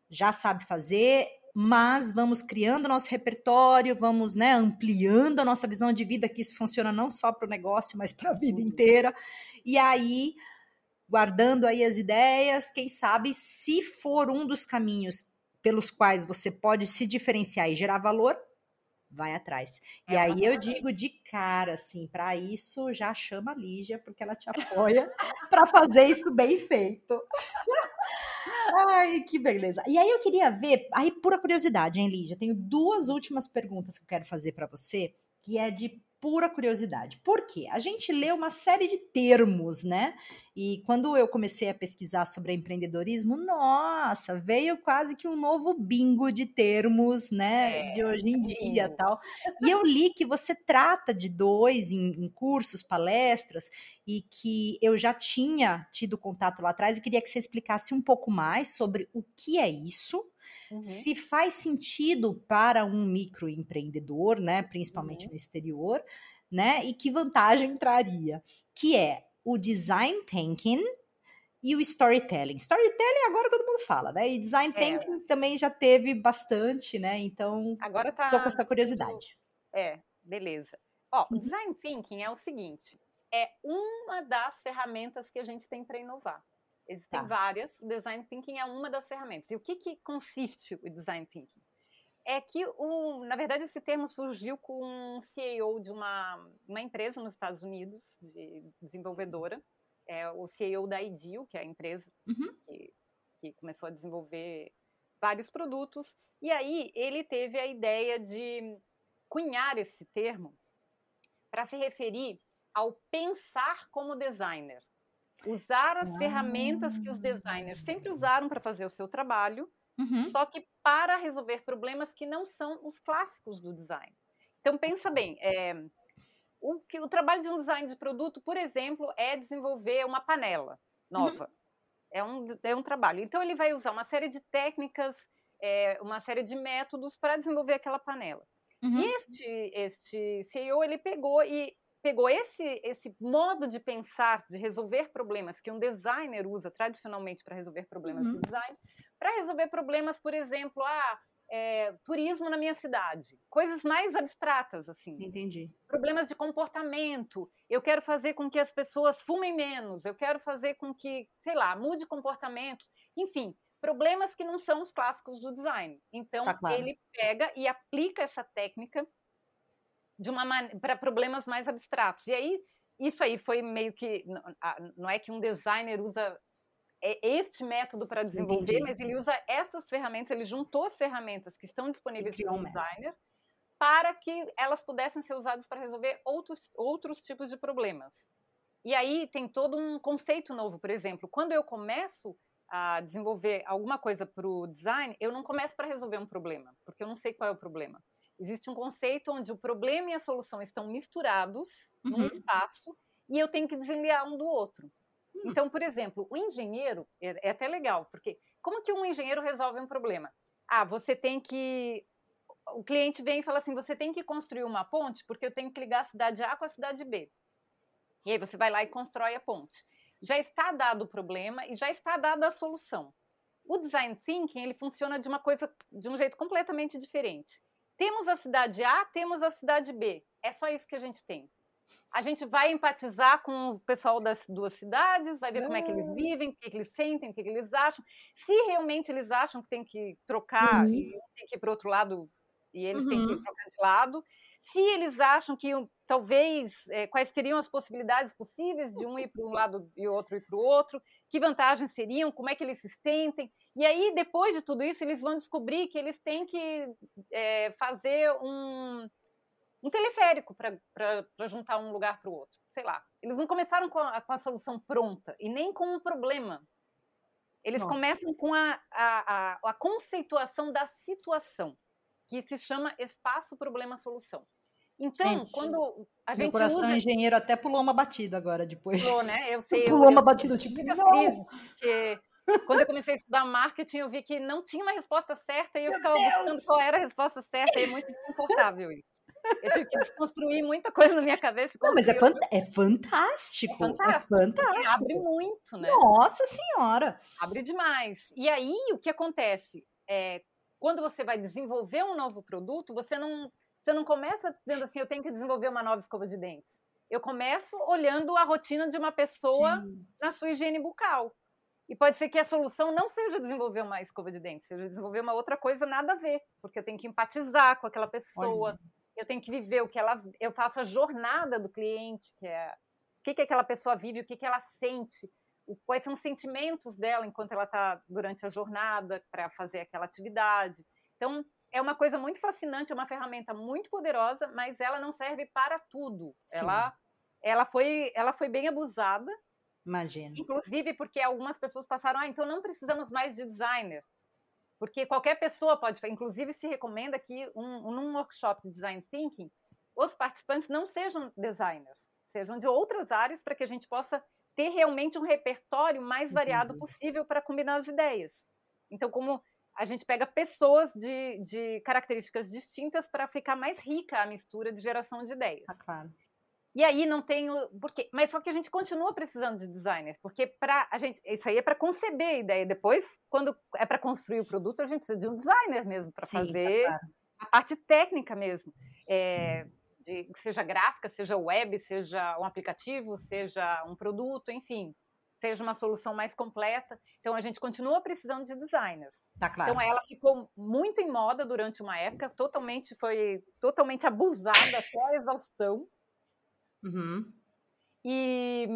Speaker 2: já sabe fazer, mas vamos criando nosso repertório, vamos né, ampliando a nossa visão de vida, que isso funciona não só para o negócio, mas para a vida inteira. E aí, guardando aí as ideias, quem sabe, se for um dos caminhos pelos quais você pode se diferenciar e gerar valor, vai atrás. É, e aí eu digo de cara, assim, para isso já chama a Lígia, porque ela te apoia para fazer isso bem feito. Ai, que beleza. E aí eu queria ver, aí pura curiosidade, hein, Lígia? Tenho duas últimas perguntas que eu quero fazer para você, que é de pura curiosidade. Por quê? A gente lê uma série de termos, né? E quando eu comecei a pesquisar sobre empreendedorismo, nossa, veio quase que um novo bingo de termos, né? É, de hoje em dia tal. E eu li que você trata de dois em, em cursos, palestras, e que eu já tinha tido contato lá atrás e queria que você explicasse um pouco mais sobre o que é isso Uhum. Se faz sentido para um microempreendedor, né, principalmente uhum. no exterior, né, e que vantagem traria, que é o design thinking e o storytelling. Storytelling agora todo mundo fala, né? E design é. thinking também já teve bastante, né? Então,
Speaker 1: agora tá
Speaker 2: tô com essa curiosidade.
Speaker 1: É, beleza. Ó, o uhum. design thinking é o seguinte, é uma das ferramentas que a gente tem para inovar. Existem tá. várias, o design thinking é uma das ferramentas. E o que, que consiste o design thinking? É que, o, na verdade, esse termo surgiu com um CEO de uma, uma empresa nos Estados Unidos, de desenvolvedora, é o CEO da Ideal, que é a empresa uhum. que, que começou a desenvolver vários produtos. E aí ele teve a ideia de cunhar esse termo para se referir ao pensar como designer. Usar as ah. ferramentas que os designers sempre usaram para fazer o seu trabalho, uhum. só que para resolver problemas que não são os clássicos do design. Então pensa bem, é, o, que, o trabalho de um design de produto, por exemplo, é desenvolver uma panela nova. Uhum. É, um, é um trabalho. Então, ele vai usar uma série de técnicas, é, uma série de métodos para desenvolver aquela panela. Uhum. E este, este CEO, ele pegou e pegou esse, esse modo de pensar, de resolver problemas que um designer usa tradicionalmente para resolver problemas uhum. de design, para resolver problemas, por exemplo, ah, é, turismo na minha cidade, coisas mais abstratas assim.
Speaker 2: Entendi.
Speaker 1: Problemas de comportamento. Eu quero fazer com que as pessoas fumem menos. Eu quero fazer com que, sei lá, mude comportamentos. Enfim, problemas que não são os clássicos do design. Então tá claro. ele pega e aplica essa técnica de uma para problemas mais abstratos. E aí isso aí foi meio que não é que um designer usa é este método para desenvolver, Entendi. mas ele usa essas ferramentas, ele juntou as ferramentas que estão disponíveis para um designer para que elas pudessem ser usadas para resolver outros, outros tipos de problemas. E aí tem todo um conceito novo, por exemplo, quando eu começo a desenvolver alguma coisa para o design, eu não começo para resolver um problema, porque eu não sei qual é o problema. Existe um conceito onde o problema e a solução estão misturados uhum. num espaço e eu tenho que desligar um do outro. Hum. Então, por exemplo, o engenheiro é, é até legal, porque como que um engenheiro resolve um problema? Ah, você tem que o cliente vem e fala assim: você tem que construir uma ponte porque eu tenho que ligar a cidade A com a cidade B. E aí você vai lá e constrói a ponte. Já está dado o problema e já está dada a solução. O design thinking ele funciona de uma coisa de um jeito completamente diferente. Temos a cidade A, temos a cidade B. É só isso que a gente tem. A gente vai empatizar com o pessoal das duas cidades, vai ver como é que eles ah. vivem, o que, eles sentem, o que, eles acham. Se realmente eles acham que tem que trocar uhum. e tem que ir para o outro lado e eles uhum. têm que uhum. trocar de lado. Se eles acham que talvez é, quais seriam as possibilidades possíveis de um ir para um lado e outro ir para o outro, que vantagens seriam, como é que eles se sentem. E aí, depois de tudo isso, eles vão descobrir que eles têm que é, fazer um, um teleférico para juntar um lugar para o outro. Sei lá. Eles não começaram com a, com a, solução pronta e nem com um problema. Eles Nossa. começam com a, a, a, a conceituação da situação, que se chama espaço, problema, solução. Então, gente, quando a gente.
Speaker 2: Meu coração usa... engenheiro até pulou uma batida agora depois.
Speaker 1: Pulou, né? Eu sei.
Speaker 2: Pulou
Speaker 1: eu,
Speaker 2: uma batida, tipo, não!
Speaker 1: Porque quando eu comecei a estudar marketing, eu vi que não tinha uma resposta certa e eu Meu ficava Deus! buscando qual era a resposta certa e é muito desconfortável isso. Eu tive que desconstruir muita coisa na minha cabeça.
Speaker 2: Não, mas é, fant é, fantástico. É fantástico. É fantástico.
Speaker 1: Abre muito, né?
Speaker 2: Nossa Senhora!
Speaker 1: Abre demais. E aí, o que acontece? É, quando você vai desenvolver um novo produto, você não, você não começa dizendo assim, eu tenho que desenvolver uma nova escova de dentes. Eu começo olhando a rotina de uma pessoa Sim. na sua higiene bucal. E pode ser que a solução não seja desenvolver uma escova de dentes, seja desenvolver uma outra coisa nada a ver, porque eu tenho que empatizar com aquela pessoa. Olha eu tenho que viver o que ela. Eu faço a jornada do cliente, que é o que, que aquela pessoa vive, o que, que ela sente, o, quais são os sentimentos dela enquanto ela está durante a jornada para fazer aquela atividade. Então, é uma coisa muito fascinante, é uma ferramenta muito poderosa, mas ela não serve para tudo. Ela, ela, foi, ela foi bem abusada.
Speaker 2: Imagina.
Speaker 1: Inclusive porque algumas pessoas passaram, ah, então não precisamos mais de designer. Porque qualquer pessoa pode, inclusive se recomenda que um, num workshop de design thinking, os participantes não sejam designers, sejam de outras áreas para que a gente possa ter realmente um repertório mais variado possível para combinar as ideias. Então, como a gente pega pessoas de, de características distintas para ficar mais rica a mistura de geração de ideias.
Speaker 2: Ah, claro.
Speaker 1: E aí não tenho. Porque, mas só que a gente continua precisando de designer, porque para a gente. Isso aí é para conceber a ideia. Depois, quando é para construir o produto, a gente precisa de um designer mesmo para tá fazer tá claro. a parte técnica mesmo. É, de, seja gráfica, seja web, seja um aplicativo, seja um produto, enfim, seja uma solução mais completa. Então a gente continua precisando de designers.
Speaker 2: Tá claro.
Speaker 1: Então ela ficou muito em moda durante uma época, totalmente foi totalmente abusada até a exaustão.
Speaker 2: Uhum.
Speaker 1: E,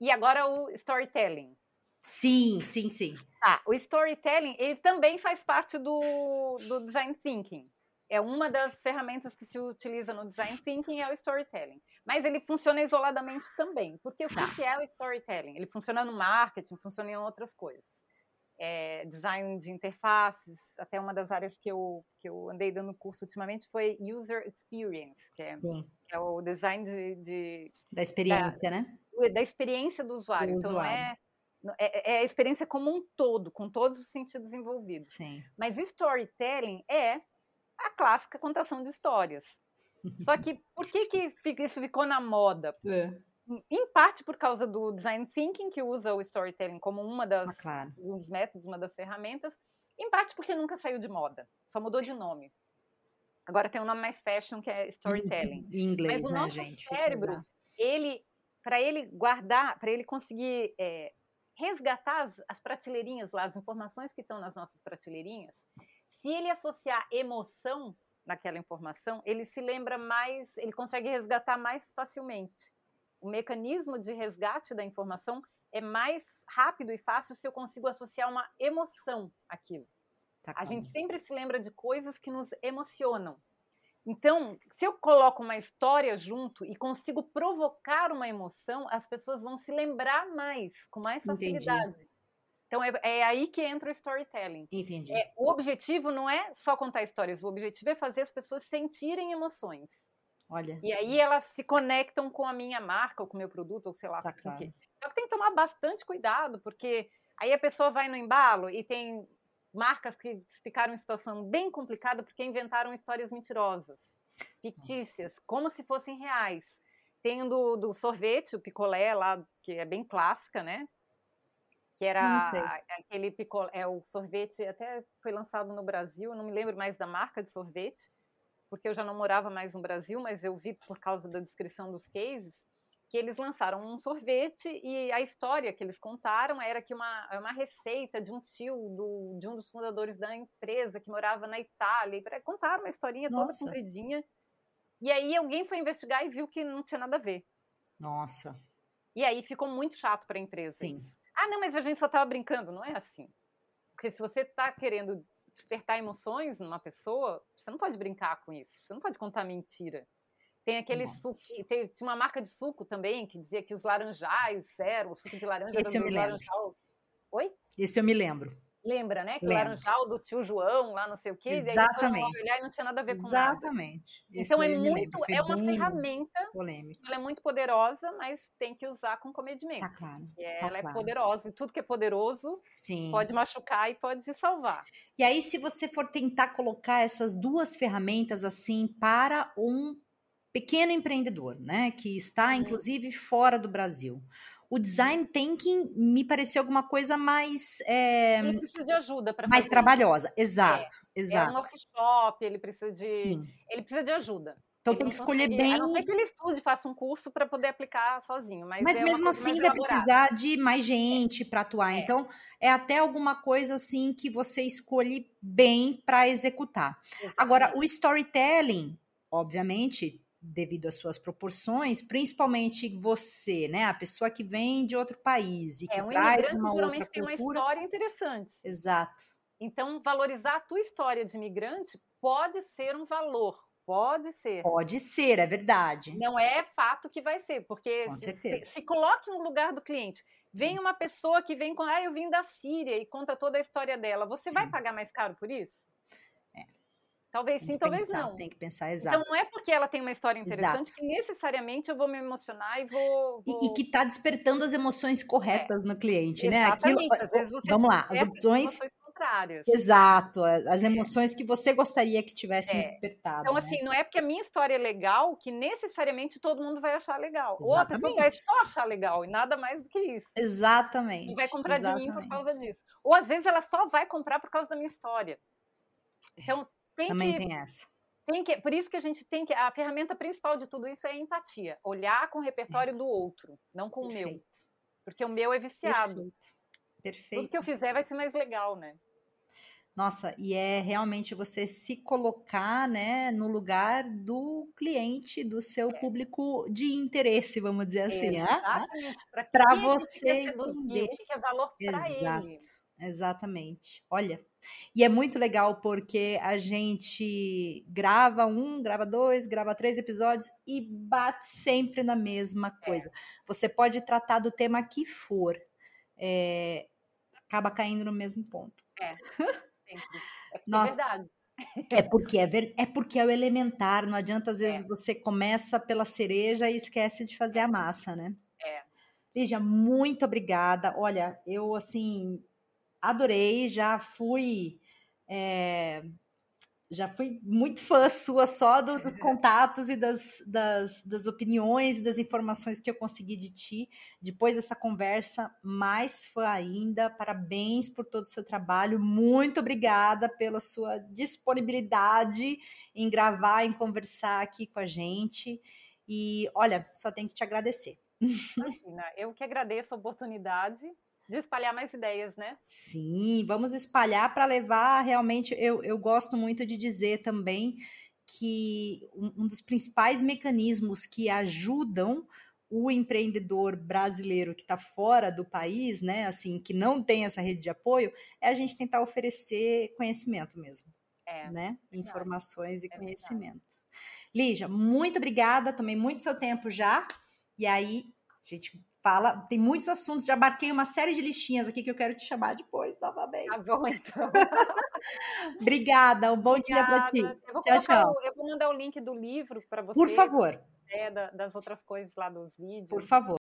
Speaker 1: e agora o storytelling.
Speaker 2: Sim, sim, sim.
Speaker 1: Ah, o storytelling ele também faz parte do, do design thinking. É uma das ferramentas que se utiliza no design thinking é o storytelling. Mas ele funciona isoladamente também. Porque o que é o storytelling? Ele funciona no marketing, funciona em outras coisas. É, design de interfaces, até uma das áreas que eu, que eu andei dando curso ultimamente foi User Experience, que é, que é o design de, de
Speaker 2: da experiência, da, né?
Speaker 1: Da experiência do usuário. Do então, usuário. Não é, é, é, a experiência como um todo, com todos os sentidos envolvidos.
Speaker 2: Sim.
Speaker 1: Mas storytelling é a clássica contação de histórias. Só que por que, que isso ficou na moda?
Speaker 2: É.
Speaker 1: Em parte por causa do design thinking, que usa o storytelling como uma das
Speaker 2: ah, claro.
Speaker 1: um dos métodos, uma das ferramentas. Em parte porque nunca saiu de moda, só mudou de nome. Agora tem um nome mais fashion que é storytelling.
Speaker 2: Em inglês,
Speaker 1: Mas o
Speaker 2: né,
Speaker 1: nosso
Speaker 2: gente?
Speaker 1: cérebro, ele, para ele guardar, para ele conseguir é, resgatar as, as prateleirinhas lá, as informações que estão nas nossas prateleirinhas, se ele associar emoção naquela informação, ele se lembra mais, ele consegue resgatar mais facilmente. O mecanismo de resgate da informação é mais rápido e fácil se eu consigo associar uma emoção àquilo. Tá a gente sempre se lembra de coisas que nos emocionam. Então, se eu coloco uma história junto e consigo provocar uma emoção, as pessoas vão se lembrar mais, com mais facilidade. Entendi. Então é, é, aí que entra o storytelling.
Speaker 2: Entendi.
Speaker 1: É, o objetivo não é só contar histórias, o objetivo é fazer as pessoas sentirem emoções.
Speaker 2: Olha.
Speaker 1: E aí elas se conectam com a minha marca, ou com o meu produto, ou sei lá.
Speaker 2: Tá claro.
Speaker 1: Só que tem que tomar bastante cuidado, porque aí a pessoa vai no embalo e tem marcas que ficaram em situação bem complicada porque inventaram histórias mentirosas, fictícias, Nossa. como se fossem reais. Tem do, do sorvete, o picolé lá, que é bem clássica, né? Que era aquele picolé, é o sorvete, até foi lançado no Brasil, não me lembro mais da marca de sorvete, porque eu já não morava mais no Brasil, mas eu vi por causa da descrição dos cases, que eles lançaram um sorvete e a história que eles contaram era que uma, uma receita de um tio do, de um dos fundadores da empresa que morava na Itália, e contaram uma historinha Nossa. toda compridinha, e aí alguém foi investigar e viu que não tinha nada a ver.
Speaker 2: Nossa.
Speaker 1: E aí ficou muito chato para a empresa.
Speaker 2: Sim.
Speaker 1: Isso. Ah, não, mas a gente só estava brincando. Não é assim. Porque se você está querendo despertar emoções numa pessoa, você não pode brincar com isso. Você não pode contar mentira. Tem aquele Nossa. suco, tem, tinha uma marca de suco também que dizia que os laranjais eram, o suco de laranja
Speaker 2: Esse eu me
Speaker 1: laranjal. Oi?
Speaker 2: Esse eu me lembro.
Speaker 1: Lembra, né? Que o laranjal do tio João, lá não sei o quê.
Speaker 2: Exatamente. E
Speaker 1: aí olhar e não tinha nada a ver com
Speaker 2: Exatamente.
Speaker 1: nada. Então é muito, é uma ferramenta.
Speaker 2: Polêmica.
Speaker 1: Ela é muito poderosa, mas tem que usar com comedimento.
Speaker 2: Tá claro.
Speaker 1: E
Speaker 2: tá
Speaker 1: ela é
Speaker 2: claro.
Speaker 1: poderosa. E tudo que é poderoso
Speaker 2: Sim.
Speaker 1: pode machucar e pode salvar.
Speaker 2: E aí, se você for tentar colocar essas duas ferramentas assim para um pequeno empreendedor, né? Que está, inclusive, fora do Brasil o design thinking me pareceu alguma coisa mais. É,
Speaker 1: ele precisa de ajuda para
Speaker 2: Mais trabalhosa, exato,
Speaker 1: é,
Speaker 2: exato.
Speaker 1: É um workshop, ele precisa de. Sim. Ele precisa de ajuda.
Speaker 2: Então ele tem que escolher bem. A
Speaker 1: não ser que ele estude, faça um curso para poder aplicar sozinho. Mas,
Speaker 2: mas
Speaker 1: é
Speaker 2: mesmo assim vai precisar de mais gente para atuar. É. Então, é até alguma coisa assim que você escolhe bem para executar. Exatamente. Agora, o storytelling, obviamente, devido às suas proporções, principalmente você, né, a pessoa que vem de outro país e é, que um traz uma outra
Speaker 1: tem
Speaker 2: cultura.
Speaker 1: uma história interessante.
Speaker 2: Exato.
Speaker 1: Então, valorizar a tua história de imigrante pode ser um valor, pode ser.
Speaker 2: Pode ser, é verdade.
Speaker 1: Não é fato que vai ser, porque
Speaker 2: com certeza.
Speaker 1: Se, se coloque no lugar do cliente. Vem Sim. uma pessoa que vem com, ah, eu vim da Síria e conta toda a história dela. Você Sim. vai pagar mais caro por isso? Talvez sim, talvez
Speaker 2: pensar,
Speaker 1: não.
Speaker 2: Tem que pensar, exato.
Speaker 1: Então não é porque ela tem uma história interessante exato. que necessariamente eu vou me emocionar e vou. vou...
Speaker 2: E, e, que está despertando as emoções corretas é. no cliente,
Speaker 1: Exatamente.
Speaker 2: né? Aquilo, vamos lá, as opções.
Speaker 1: contrárias.
Speaker 2: Exato, as emoções que você gostaria que tivessem é. despertado.
Speaker 1: Então,
Speaker 2: né?
Speaker 1: assim, não é porque a minha história é legal que necessariamente todo mundo vai achar legal. Exatamente. Ou a pessoa vai só achar legal e nada mais do que isso.
Speaker 2: Exatamente.
Speaker 1: E vai comprar
Speaker 2: exatamente.
Speaker 1: de mim por causa disso. Ou às vezes ela só vai comprar por causa da minha história. Então, tem
Speaker 2: Também
Speaker 1: que,
Speaker 2: tem essa.
Speaker 1: Tem que, por isso que a gente tem que. A ferramenta principal de tudo isso é a empatia. Olhar com o repertório é. do outro, não com Perfeito. o meu. Porque o meu é viciado.
Speaker 2: Perfeito. Perfeito.
Speaker 1: Tudo que eu fizer vai ser mais legal, né?
Speaker 2: Nossa, e é realmente você se colocar, né, no lugar do cliente, do seu é. público de interesse, vamos dizer assim,
Speaker 1: Exatamente.
Speaker 2: para você entender.
Speaker 1: O que é valor para ele.
Speaker 2: Exatamente. Olha, e é muito legal porque a gente grava um, grava dois, grava três episódios e bate sempre na mesma coisa. É. Você pode tratar do tema que for, é, acaba caindo no mesmo ponto.
Speaker 1: É, sempre. É, Nossa. é verdade.
Speaker 2: É porque é, ver, é porque é o elementar, não adianta às vezes é. você começa pela cereja e esquece de fazer a massa, né?
Speaker 1: É.
Speaker 2: Lígia, muito obrigada. Olha, eu assim adorei, já fui. É, já fui muito fã sua só do, dos contatos e das, das, das, opiniões e das informações que eu consegui de ti. Depois dessa conversa, mais fã ainda. Parabéns por todo o seu trabalho. Muito obrigada pela sua disponibilidade em gravar, em conversar aqui com a gente. E olha, só tenho que te agradecer.
Speaker 1: Imagina, eu que agradeço a oportunidade de espalhar mais ideias, né?
Speaker 2: Sim, vamos espalhar para levar realmente. Eu, eu gosto muito de dizer também que um, dos principais mecanismos que ajudam o empreendedor brasileiro que está fora do país, né, assim, que não tem essa rede de apoio, é a gente tentar oferecer conhecimento mesmo,
Speaker 1: é,
Speaker 2: né, informações e é conhecimento. Verdade. Lígia, muito obrigada, tomei muito seu tempo já, e aí a gente fala, tem muitos assuntos, já marquei uma série de listinhas aqui que eu quero te chamar depois novamente.
Speaker 1: Tá bom, então.
Speaker 2: Obrigada, um bom Obrigada. dia para ti.
Speaker 1: Eu vou, tchau, tchau. O, eu vou mandar o link do livro para você.
Speaker 2: Por favor.
Speaker 1: É, das outras coisas lá dos vídeos.
Speaker 2: Por favor.